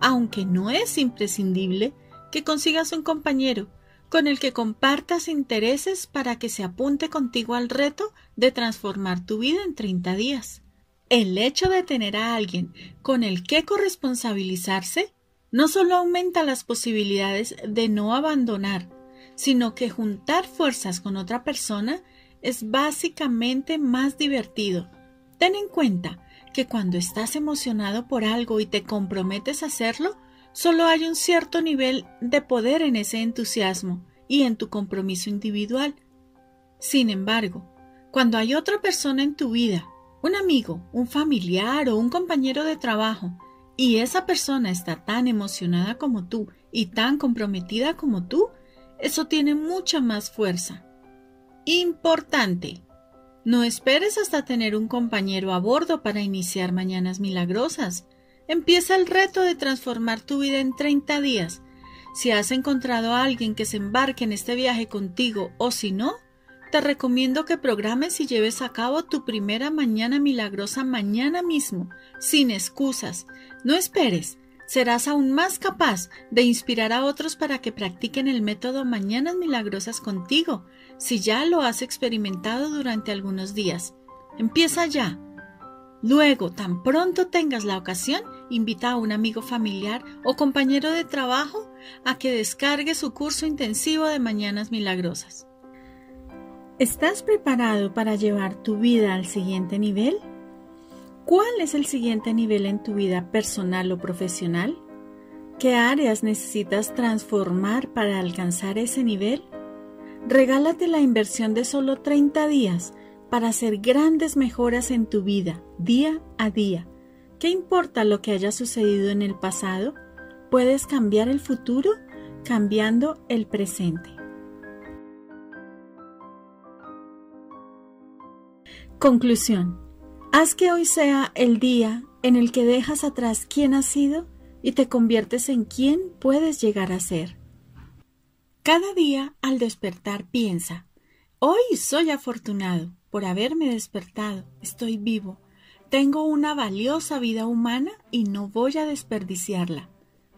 aunque no es imprescindible, que consigas un compañero con el que compartas intereses para que se apunte contigo al reto de transformar tu vida en 30 días. El hecho de tener a alguien con el que corresponsabilizarse no solo aumenta las posibilidades de no abandonar, sino que juntar fuerzas con otra persona es básicamente más divertido. Ten en cuenta que cuando estás emocionado por algo y te comprometes a hacerlo, Solo hay un cierto nivel de poder en ese entusiasmo y en tu compromiso individual. Sin embargo, cuando hay otra persona en tu vida, un amigo, un familiar o un compañero de trabajo, y esa persona está tan emocionada como tú y tan comprometida como tú, eso tiene mucha más fuerza. Importante. No esperes hasta tener un compañero a bordo para iniciar mañanas milagrosas. Empieza el reto de transformar tu vida en 30 días. Si has encontrado a alguien que se embarque en este viaje contigo o si no, te recomiendo que programes y lleves a cabo tu primera mañana milagrosa mañana mismo, sin excusas. No esperes. Serás aún más capaz de inspirar a otros para que practiquen el método Mañanas Milagrosas contigo, si ya lo has experimentado durante algunos días. Empieza ya. Luego, tan pronto tengas la ocasión, invita a un amigo familiar o compañero de trabajo a que descargue su curso intensivo de Mañanas Milagrosas. ¿Estás preparado para llevar tu vida al siguiente nivel? ¿Cuál es el siguiente nivel en tu vida personal o profesional? ¿Qué áreas necesitas transformar para alcanzar ese nivel? Regálate la inversión de solo 30 días para hacer grandes mejoras en tu vida día a día. ¿Qué importa lo que haya sucedido en el pasado? Puedes cambiar el futuro cambiando el presente. Conclusión. Haz que hoy sea el día en el que dejas atrás quién has sido y te conviertes en quien puedes llegar a ser. Cada día al despertar piensa, hoy soy afortunado por haberme despertado. Estoy vivo. Tengo una valiosa vida humana y no voy a desperdiciarla.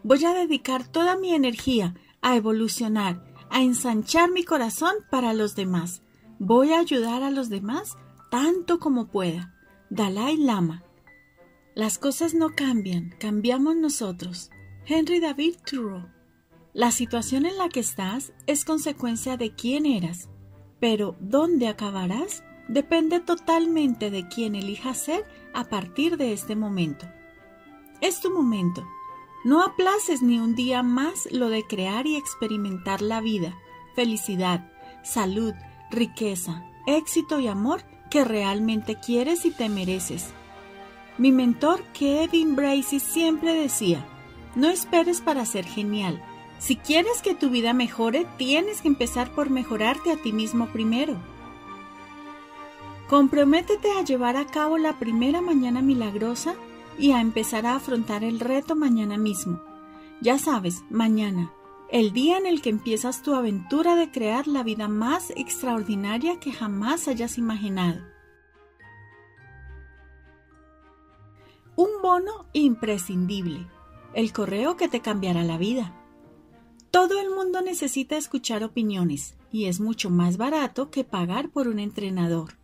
Voy a dedicar toda mi energía a evolucionar, a ensanchar mi corazón para los demás. Voy a ayudar a los demás tanto como pueda. Dalai Lama. Las cosas no cambian, cambiamos nosotros. Henry David Thoreau. La situación en la que estás es consecuencia de quién eras, pero ¿dónde acabarás? Depende totalmente de quién elijas ser a partir de este momento. Es tu momento. No aplaces ni un día más lo de crear y experimentar la vida, felicidad, salud, riqueza, éxito y amor que realmente quieres y te mereces. Mi mentor Kevin Bracey siempre decía, no esperes para ser genial. Si quieres que tu vida mejore, tienes que empezar por mejorarte a ti mismo primero. Comprométete a llevar a cabo la primera mañana milagrosa y a empezar a afrontar el reto mañana mismo. Ya sabes, mañana, el día en el que empiezas tu aventura de crear la vida más extraordinaria que jamás hayas imaginado. Un bono imprescindible, el correo que te cambiará la vida. Todo el mundo necesita escuchar opiniones y es mucho más barato que pagar por un entrenador.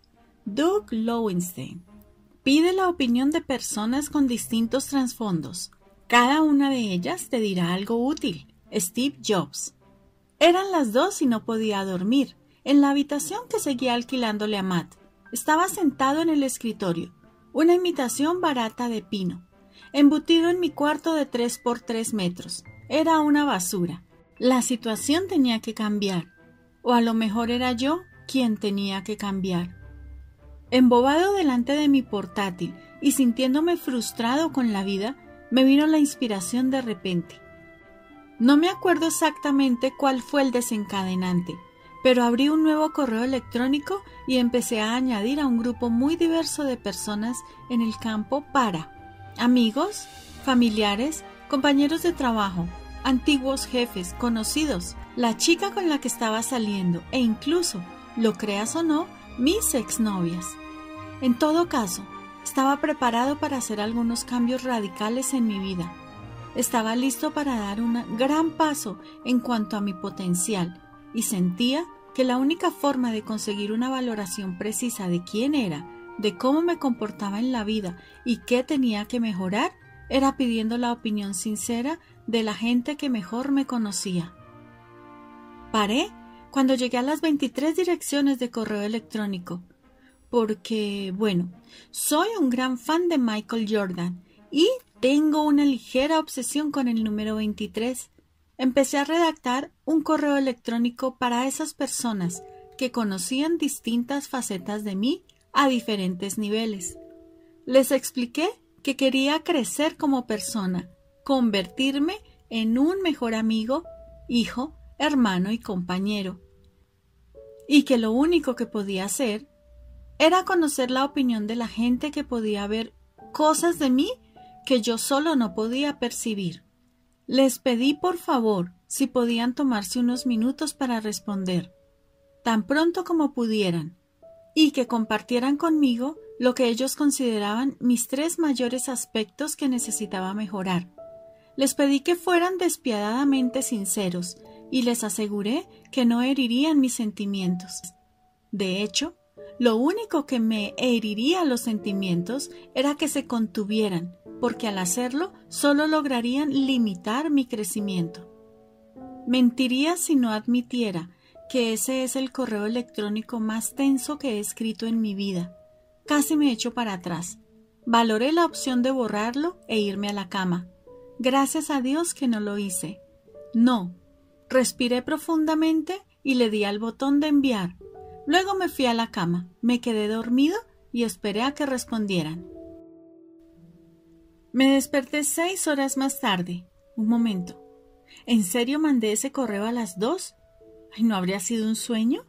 Doug Lowenstein pide la opinión de personas con distintos trasfondos. Cada una de ellas te dirá algo útil. Steve Jobs. Eran las dos y no podía dormir. En la habitación que seguía alquilándole a Matt, estaba sentado en el escritorio, una imitación barata de pino, embutido en mi cuarto de tres por tres metros. Era una basura. La situación tenía que cambiar. O a lo mejor era yo quien tenía que cambiar. Embobado delante de mi portátil y sintiéndome frustrado con la vida, me vino la inspiración de repente. No me acuerdo exactamente cuál fue el desencadenante, Pero abrí un nuevo correo electrónico y empecé a añadir a un grupo muy diverso de personas en el campo para amigos, familiares, compañeros de trabajo, antiguos jefes, conocidos, la chica con la que estaba saliendo e incluso, lo creas o no, mis exnovias. En todo caso, estaba preparado para hacer algunos cambios radicales en mi vida. Estaba listo para dar un gran paso en cuanto a mi potencial y sentía que la única forma de conseguir una valoración precisa de quién era, de cómo me comportaba en la vida y qué tenía que mejorar era pidiendo la opinión sincera de la gente que mejor me conocía. Paré cuando llegué a las 23 direcciones de correo electrónico, porque, bueno, soy un gran fan de Michael Jordan y tengo una ligera obsesión con el número 23. Empecé a redactar un correo electrónico para esas personas que conocían distintas facetas de mí a diferentes niveles. Les expliqué que quería crecer como persona, convertirme en un mejor amigo, hijo, hermano y compañero, y que lo único que podía hacer era conocer la opinión de la gente que podía ver cosas de mí que yo solo no podía percibir. Les pedí por favor si podían tomarse unos minutos para responder, tan pronto como pudieran, y que compartieran conmigo lo que ellos consideraban mis tres mayores aspectos que necesitaba mejorar. Les pedí que fueran despiadadamente sinceros y les aseguré que no herirían mis sentimientos. De hecho, lo único que me heriría los sentimientos era que se contuvieran, porque al hacerlo solo lograrían limitar mi crecimiento. Mentiría si no admitiera que ese es el correo electrónico más tenso que he escrito en mi vida Casi me echo para atrás. Valoré la opción de borrarlo e irme a la cama. Gracias a Dios que no lo hice. No. Respiré profundamente y le di al botón de enviar. Luego me fui a la cama, me quedé dormido y esperé a que respondieran. Me desperté seis horas más tarde. Un momento. ¿En serio mandé ese correo a las dos? ¿No habría sido un sueño?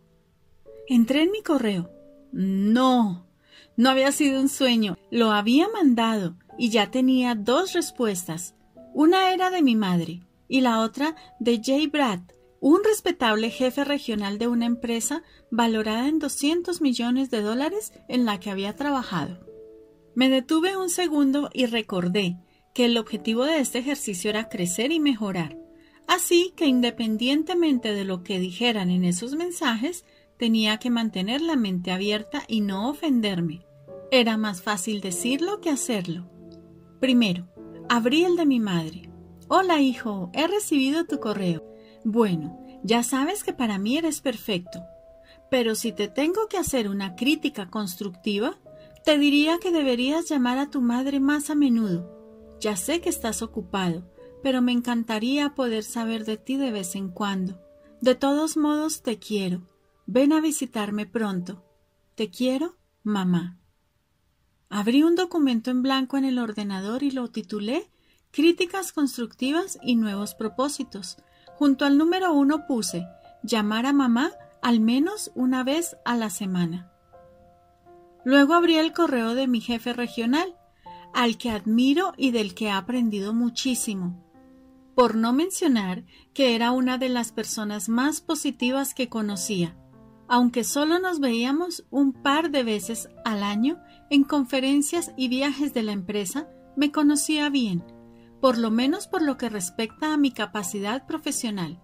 Entré en mi correo. No. No había sido un sueño, lo había mandado y ya tenía dos respuestas. Una era de mi madre y la otra de Jay Brad, un respetable jefe regional de una empresa valorada en 200 millones de dólares en la que había trabajado. Me detuve un segundo y recordé que el objetivo de este ejercicio era crecer y mejorar. Así que independientemente de lo que dijeran en esos mensajes, Tenía que mantener la mente abierta y no ofenderme. Era más fácil decirlo que hacerlo. Primero, abrí el de mi madre. Hola, hijo, he recibido tu correo. Bueno, ya sabes que para mí eres perfecto. Pero si te tengo que hacer una crítica constructiva, te diría que deberías llamar a tu madre más a menudo. Ya sé que estás ocupado, pero me encantaría poder saber de ti de vez en cuando. De todos modos, te quiero Ven a visitarme pronto. Te quiero, mamá. Abrí un documento en blanco en el ordenador y lo titulé Críticas constructivas y nuevos propósitos. Junto al número uno puse llamar a mamá al menos una vez a la semana. Luego abrí el correo de mi jefe regional, al que admiro y del que he aprendido muchísimo. Por no mencionar que era una de las personas más positivas que conocía aunque solo nos veíamos un par de veces al año en conferencias y viajes de la empresa, me conocía bien, por lo menos por lo que respecta a mi capacidad profesional.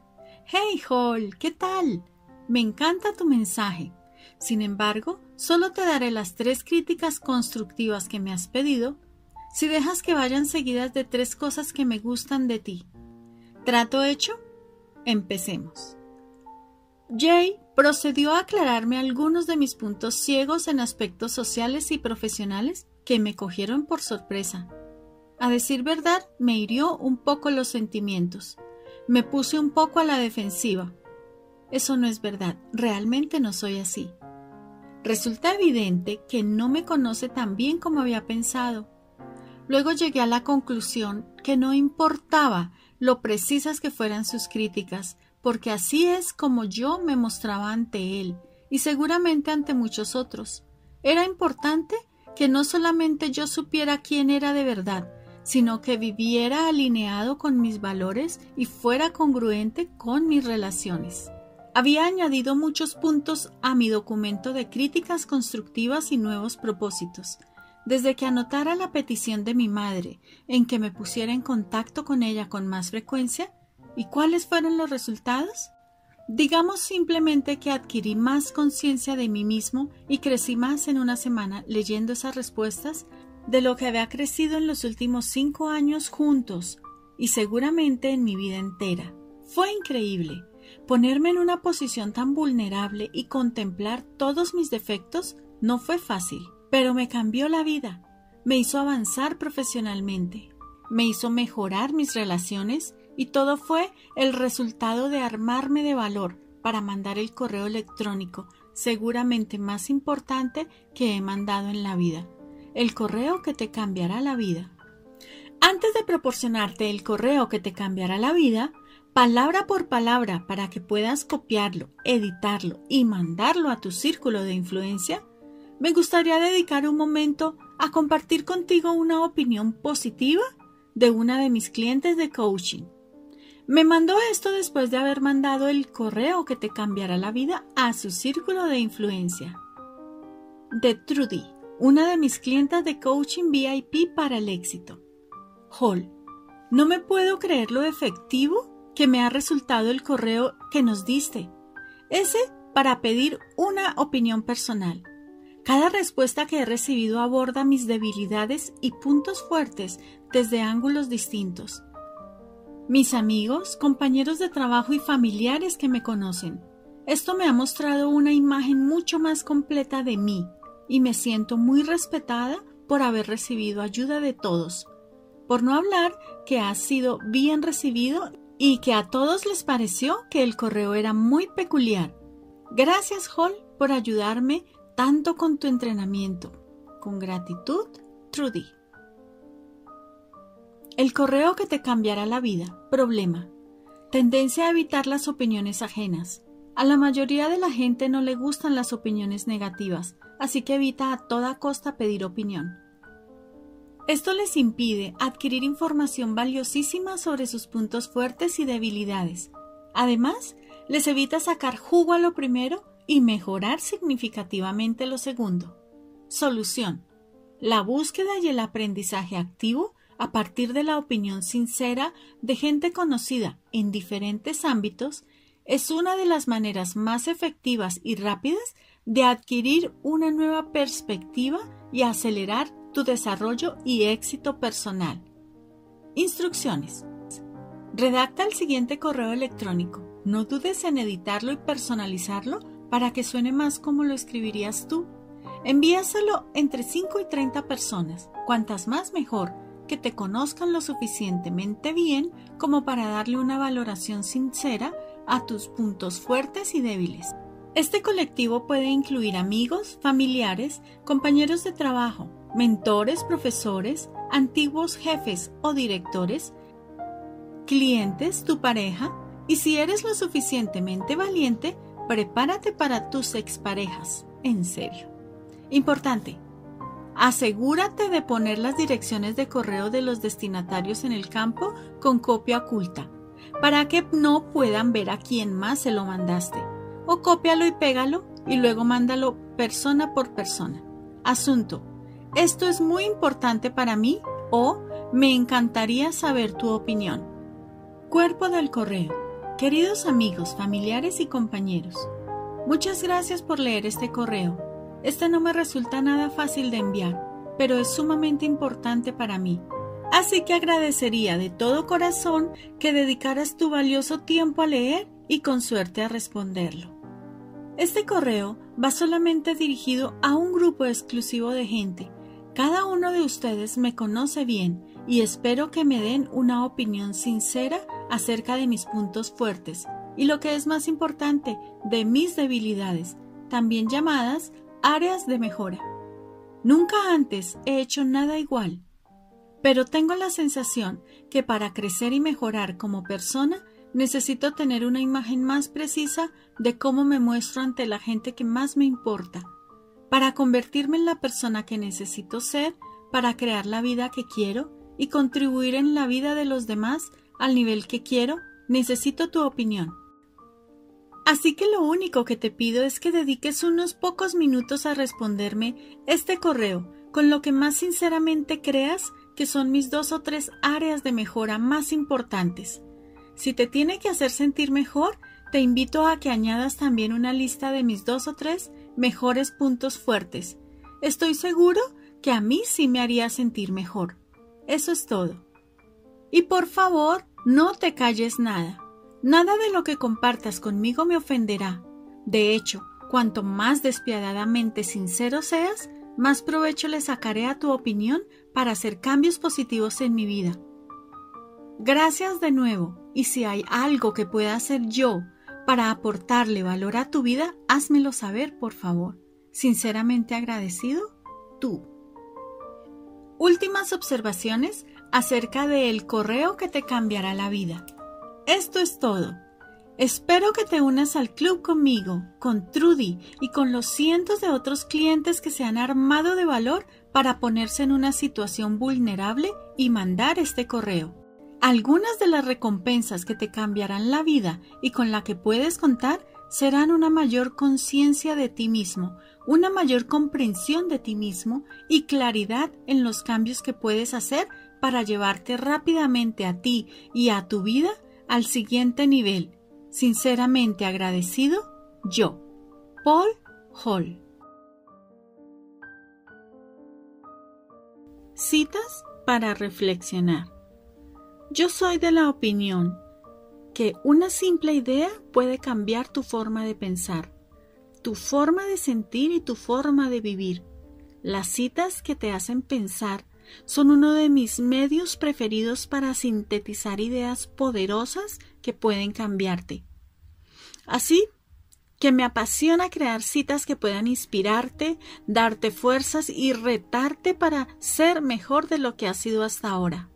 Hey, Hall, ¿qué tal? Me encanta tu mensaje. Sin embargo, solo te daré las tres críticas constructivas que me has pedido si dejas que vayan seguidas de tres cosas que me gustan de ti. ¿Trato hecho? Empecemos. Jay procedió a aclararme algunos de mis puntos ciegos en aspectos sociales y profesionales que me cogieron por sorpresa. A decir verdad, me hirió un poco los sentimientos. Me puse un poco a la defensiva. Eso no es verdad, realmente no soy así. Resulta evidente que no me conoce tan bien como había pensado. Luego llegué a la conclusión que no importaba lo precisas que fueran sus críticas, porque así es como yo me mostraba ante él y seguramente ante muchos otros. Era importante que no solamente yo supiera quién era de verdad, sino que viviera alineado con mis valores y fuera congruente con mis relaciones. Había añadido muchos puntos a mi documento de críticas constructivas y nuevos propósitos. Desde que anotara la petición de mi madre en que me pusiera en contacto con ella con más frecuencia, ¿y cuáles fueron los resultados? Digamos simplemente que adquirí más conciencia de mí mismo y crecí más en una semana leyendo esas respuestas de lo que había crecido en los últimos cinco años juntos y seguramente en mi vida entera. Fue increíble. Ponerme en una posición tan vulnerable y contemplar todos mis defectos no fue fácil, pero me cambió la vida, me hizo avanzar profesionalmente, me hizo mejorar mis relaciones y todo fue el resultado de armarme de valor para mandar el correo electrónico seguramente más importante que he mandado en la vida, el correo que te cambiará la vida. Antes de proporcionarte el correo que te cambiará la vida, palabra por palabra para que puedas copiarlo, editarlo y mandarlo a tu círculo de influencia, me gustaría dedicar un momento a compartir contigo una opinión positiva de una de mis clientes de coaching. Me mandó esto después de haber mandado el correo que te cambiará la vida a su círculo de influencia. De Trudy, una de mis clientas de coaching VIP para el éxito. Hall, no me puedo creer lo efectivo que me ha resultado el correo que nos diste. Ese para pedir una opinión personal. Cada respuesta que he recibido aborda mis debilidades y puntos fuertes desde ángulos distintos mis amigos, compañeros de trabajo y familiares que me conocen. Esto me ha mostrado una imagen mucho más completa de mí y me siento muy respetada por haber recibido ayuda de todos. Por no hablar que ha sido bien recibido y que a todos les pareció que el correo era muy peculiar. Gracias, Hall, por ayudarme tanto con tu entrenamiento. Con gratitud, Trudy. El correo que te cambiará la vida. Problema. Tendencia a evitar las opiniones ajenas. A la mayoría de la gente no le gustan las opiniones negativas, así que evita a toda costa pedir opinión. Esto les impide adquirir información valiosísima sobre sus puntos fuertes y debilidades. Además, les evita sacar jugo a lo primero y mejorar significativamente lo segundo. Solución. La búsqueda y el aprendizaje activo a partir de la opinión sincera de gente conocida en diferentes ámbitos, es una de las maneras más efectivas y rápidas de adquirir una nueva perspectiva y acelerar tu desarrollo y éxito personal. Instrucciones. Redacta el siguiente correo electrónico. No dudes en editarlo y personalizarlo para que suene más como lo escribirías tú. Envíaselo entre 5 y 30 personas. Cuantas más mejor que te conozcan lo suficientemente bien como para darle una valoración sincera a tus puntos fuertes y débiles. Este colectivo puede incluir amigos, familiares, compañeros de trabajo, mentores, profesores, antiguos jefes o directores, clientes, tu pareja, y si eres lo suficientemente valiente, prepárate para tus exparejas. En serio. Importante, Asegúrate de poner las direcciones de correo de los destinatarios en el campo con copia oculta, para que no puedan ver a quién más se lo mandaste. O cópialo y pégalo y luego mándalo persona por persona. Asunto. Esto es muy importante para mí o me encantaría saber tu opinión. Cuerpo del correo. Queridos amigos, familiares y compañeros, muchas gracias por leer este correo este no me resulta nada fácil de enviar, pero es sumamente importante para mí. Así que agradecería de todo corazón que dedicaras tu valioso tiempo a leer y con suerte a responderlo. Este correo va solamente dirigido a un grupo exclusivo de gente. Cada uno de ustedes me conoce bien y espero que me den una opinión sincera acerca de mis puntos fuertes y lo que es más importante, de mis debilidades, también llamadas Áreas de mejora. Nunca antes he hecho nada igual, pero tengo la sensación que para crecer y mejorar como persona necesito tener una imagen más precisa de cómo me muestro ante la gente que más me importa. Para convertirme en la persona que necesito ser, para crear la vida que quiero y contribuir en la vida de los demás al nivel que quiero, necesito tu opinión. Así que lo único que te pido es que dediques unos pocos minutos a responderme este correo con lo que más sinceramente creas que son mis dos o tres áreas de mejora más importantes. Si te tiene que hacer sentir mejor, te invito a que añadas también una lista de mis dos o tres mejores puntos fuertes. Estoy seguro que a mí sí me haría sentir mejor. Eso es todo. Y por favor, no te calles nada. Nada de lo que compartas conmigo me ofenderá. De hecho, cuanto más despiadadamente sincero seas, más provecho le sacaré a tu opinión para hacer cambios positivos en mi vida. Gracias de nuevo, y si hay algo que pueda hacer yo para aportarle valor a tu vida, házmelo saber, por favor. Sinceramente agradecido, tú. Últimas observaciones acerca del correo que te cambiará la vida. Esto es todo. Espero que te unas al club conmigo, con Trudy y con los cientos de otros clientes que se han armado de valor para ponerse en una situación vulnerable y mandar este correo. Algunas de las recompensas que te cambiarán la vida y con la que puedes contar serán una mayor conciencia de ti mismo, una mayor comprensión de ti mismo y claridad en los cambios que puedes hacer para llevarte rápidamente a ti y a tu vida al siguiente nivel. Sinceramente agradecido, yo, Paul Hall. Citas para reflexionar. Yo soy de la opinión que una simple idea puede cambiar tu forma de pensar, tu forma de sentir y tu forma de vivir. Las citas que te hacen pensar son uno de mis medios preferidos para sintetizar ideas poderosas que pueden cambiarte. Así que me apasiona crear citas que puedan inspirarte, darte fuerzas y retarte para ser mejor de lo que has sido hasta ahora.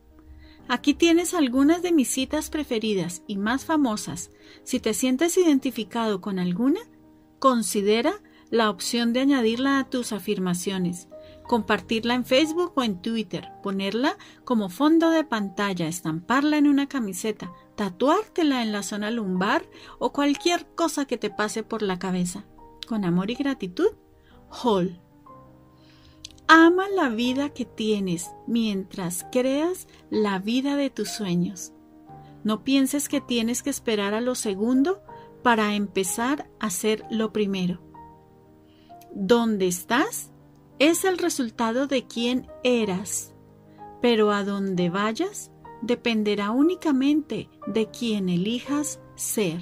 Aquí tienes algunas de mis citas preferidas y más famosas. Si te sientes identificado con alguna, considera la opción de añadirla a tus afirmaciones compartirla en Facebook o en Twitter, ponerla como fondo de pantalla, estamparla en una camiseta, tatuártela en la zona lumbar o cualquier cosa que te pase por la cabeza. Con amor y gratitud, Hall. Ama la vida que tienes mientras creas la vida de tus sueños. No pienses que tienes que esperar a lo segundo para empezar a hacer lo primero. ¿Dónde estás? es el resultado de quién eras, pero a donde vayas dependerá únicamente de quién elijas ser.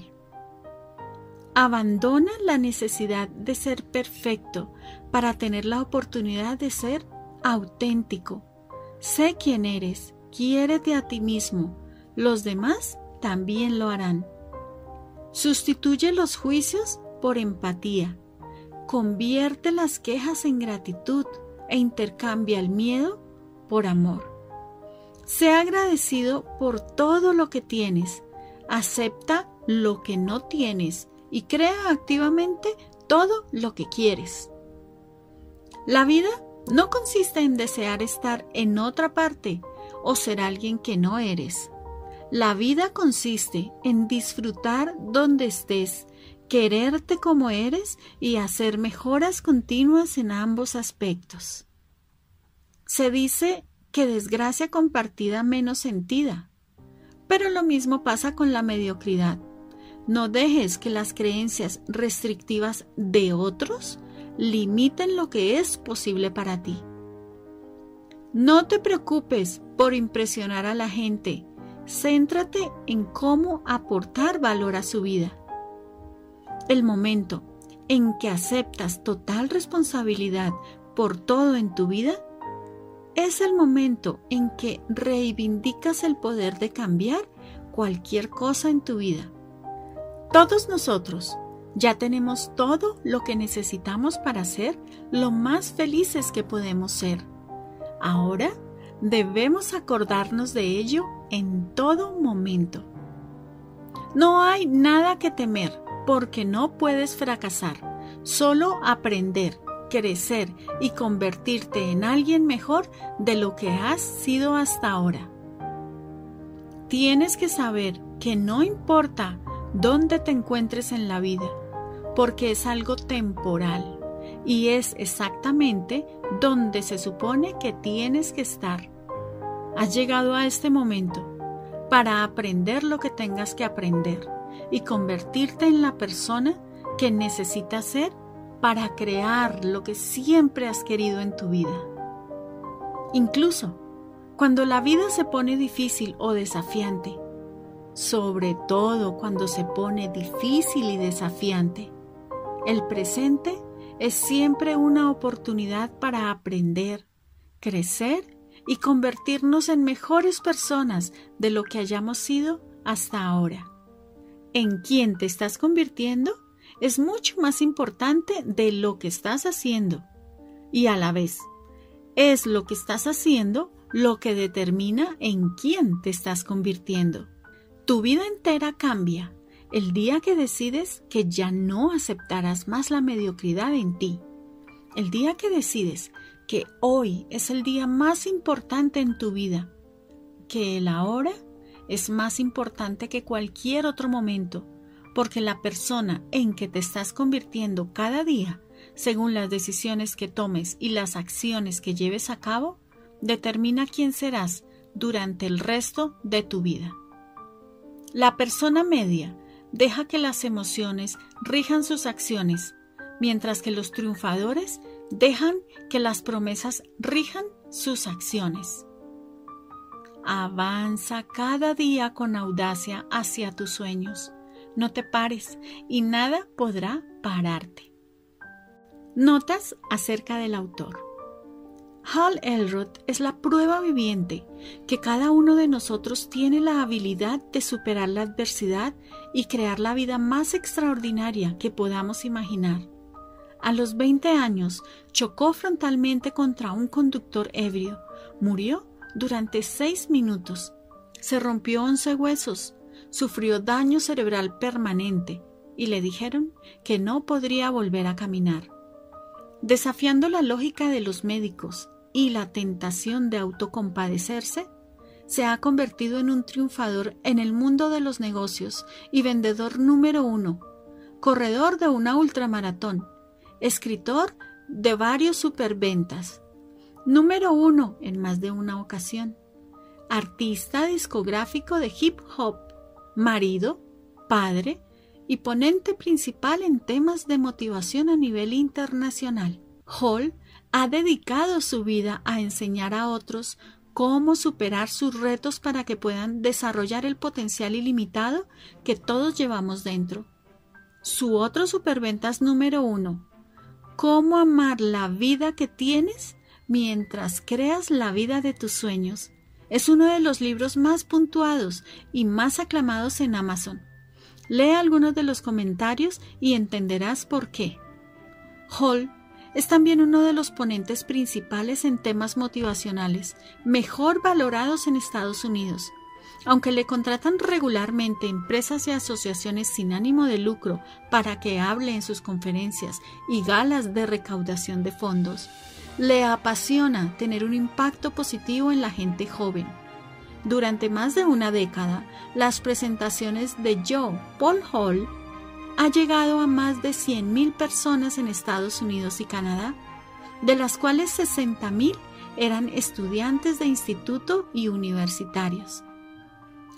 Abandona la necesidad de ser perfecto para tener la oportunidad de ser auténtico. Sé quién eres, quiérete a ti mismo, los demás también lo harán. Sustituye los juicios por empatía convierte las quejas en gratitud e intercambia el miedo por amor. Sea agradecido por todo lo que tienes, acepta lo que no tienes y crea activamente todo lo que quieres. La vida no consiste en desear estar en otra parte o ser alguien que no eres. La vida consiste en disfrutar donde estés quererte como eres y hacer mejoras continuas en ambos aspectos. Se dice que desgracia compartida menos sentida, pero lo mismo pasa con la mediocridad. No dejes que las creencias restrictivas de otros limiten lo que es posible para ti. No te preocupes por impresionar a la gente, céntrate en cómo aportar valor a su vida. El momento en que aceptas total responsabilidad por todo en tu vida es el momento en que reivindicas el poder de cambiar cualquier cosa en tu vida. Todos nosotros ya tenemos todo lo que necesitamos para ser lo más felices que podemos ser. Ahora debemos acordarnos de ello en todo momento. No hay nada que temer porque no puedes fracasar, solo aprender, crecer y convertirte en alguien mejor de lo que has sido hasta ahora. Tienes que saber que no importa dónde te encuentres en la vida, porque es algo temporal y es exactamente donde se supone que tienes que estar. Has llegado a este momento para aprender lo que tengas que aprender y convertirte en la persona que necesitas ser para crear lo que siempre has querido en tu vida. Incluso cuando la vida se pone difícil o desafiante, sobre todo cuando se pone difícil y desafiante, el presente es siempre una oportunidad para aprender, crecer y convertirnos en mejores personas de lo que hayamos sido hasta ahora. En quién te estás convirtiendo es mucho más importante de lo que estás haciendo. Y a la vez, es lo que estás haciendo lo que determina en quién te estás convirtiendo. Tu vida entera cambia el día que decides que ya no aceptarás más la mediocridad en ti. El día que decides que hoy es el día más importante en tu vida, que el ahora es más importante que cualquier otro momento, porque la persona en que te estás convirtiendo cada día, según las decisiones que tomes y las acciones que lleves a cabo, determina quién serás durante el resto de tu vida. La persona media deja que las emociones rijan sus acciones, mientras que los triunfadores dejan que las promesas rijan sus acciones. Avanza cada día con audacia hacia tus sueños. No te pares y nada podrá pararte. Notas acerca del autor. Hal Elrod es la prueba viviente que cada uno de nosotros tiene la habilidad de superar la adversidad y crear la vida más extraordinaria que podamos imaginar. A los 20 años chocó frontalmente contra un conductor ebrio, murió durante seis minutos, se rompió once huesos, sufrió daño cerebral permanente y le dijeron que no podría volver a caminar. Desafiando la lógica de los médicos y la tentación de autocompadecerse, se ha convertido en un triunfador en el mundo de los negocios y vendedor número uno, corredor de una ultramaratón, escritor de varios superventas, número uno en más de una ocasión, artista discográfico de hip hop, marido, padre y ponente principal en temas de motivación a nivel internacional. Hall ha dedicado su vida a enseñar a otros cómo superar sus retos para que puedan desarrollar el potencial ilimitado que todos llevamos dentro. Su otro superventas número uno, cómo amar la vida que tienes mientras creas la vida de tus sueños. Es uno de los libros más puntuados y más aclamados en Amazon. Lee algunos de los comentarios y entenderás por qué. Hall es también uno de los ponentes principales en temas motivacionales, mejor valorados en Estados Unidos. Aunque le contratan regularmente empresas y asociaciones sin ánimo de lucro para que hable en sus conferencias y galas de recaudación de fondos, le apasiona tener un impacto positivo en la gente joven. Durante más de una década, las presentaciones de Joe Paul Hall ha llegado a más de 100.000 personas en Estados Unidos y Canadá, de las cuales 60.000 eran estudiantes de instituto y universitarios.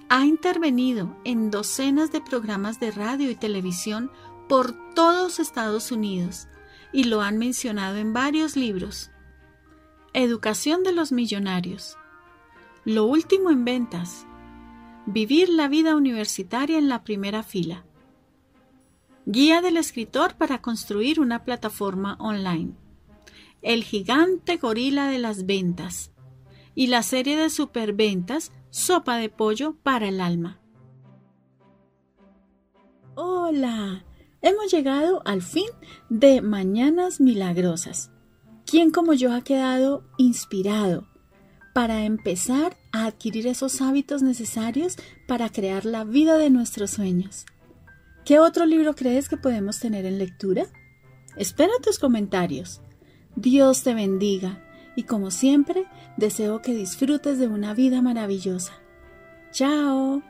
Ha intervenido en docenas de programas de radio y televisión por todos Estados Unidos y lo han mencionado en varios libros. Educación de los millonarios. Lo último en ventas. Vivir la vida universitaria en la primera fila. Guía del escritor para construir una plataforma online. El gigante gorila de las ventas. Y la serie de superventas Sopa de pollo para el alma. Hola, hemos llegado al fin de Mañanas Milagrosas. ¿Quién como yo ha quedado inspirado para empezar a adquirir esos hábitos necesarios para crear la vida de nuestros sueños. ¿Qué otro libro crees que podemos tener en lectura? Espero tus comentarios. Dios te bendiga y como siempre deseo que disfrutes de una vida maravillosa. Chao.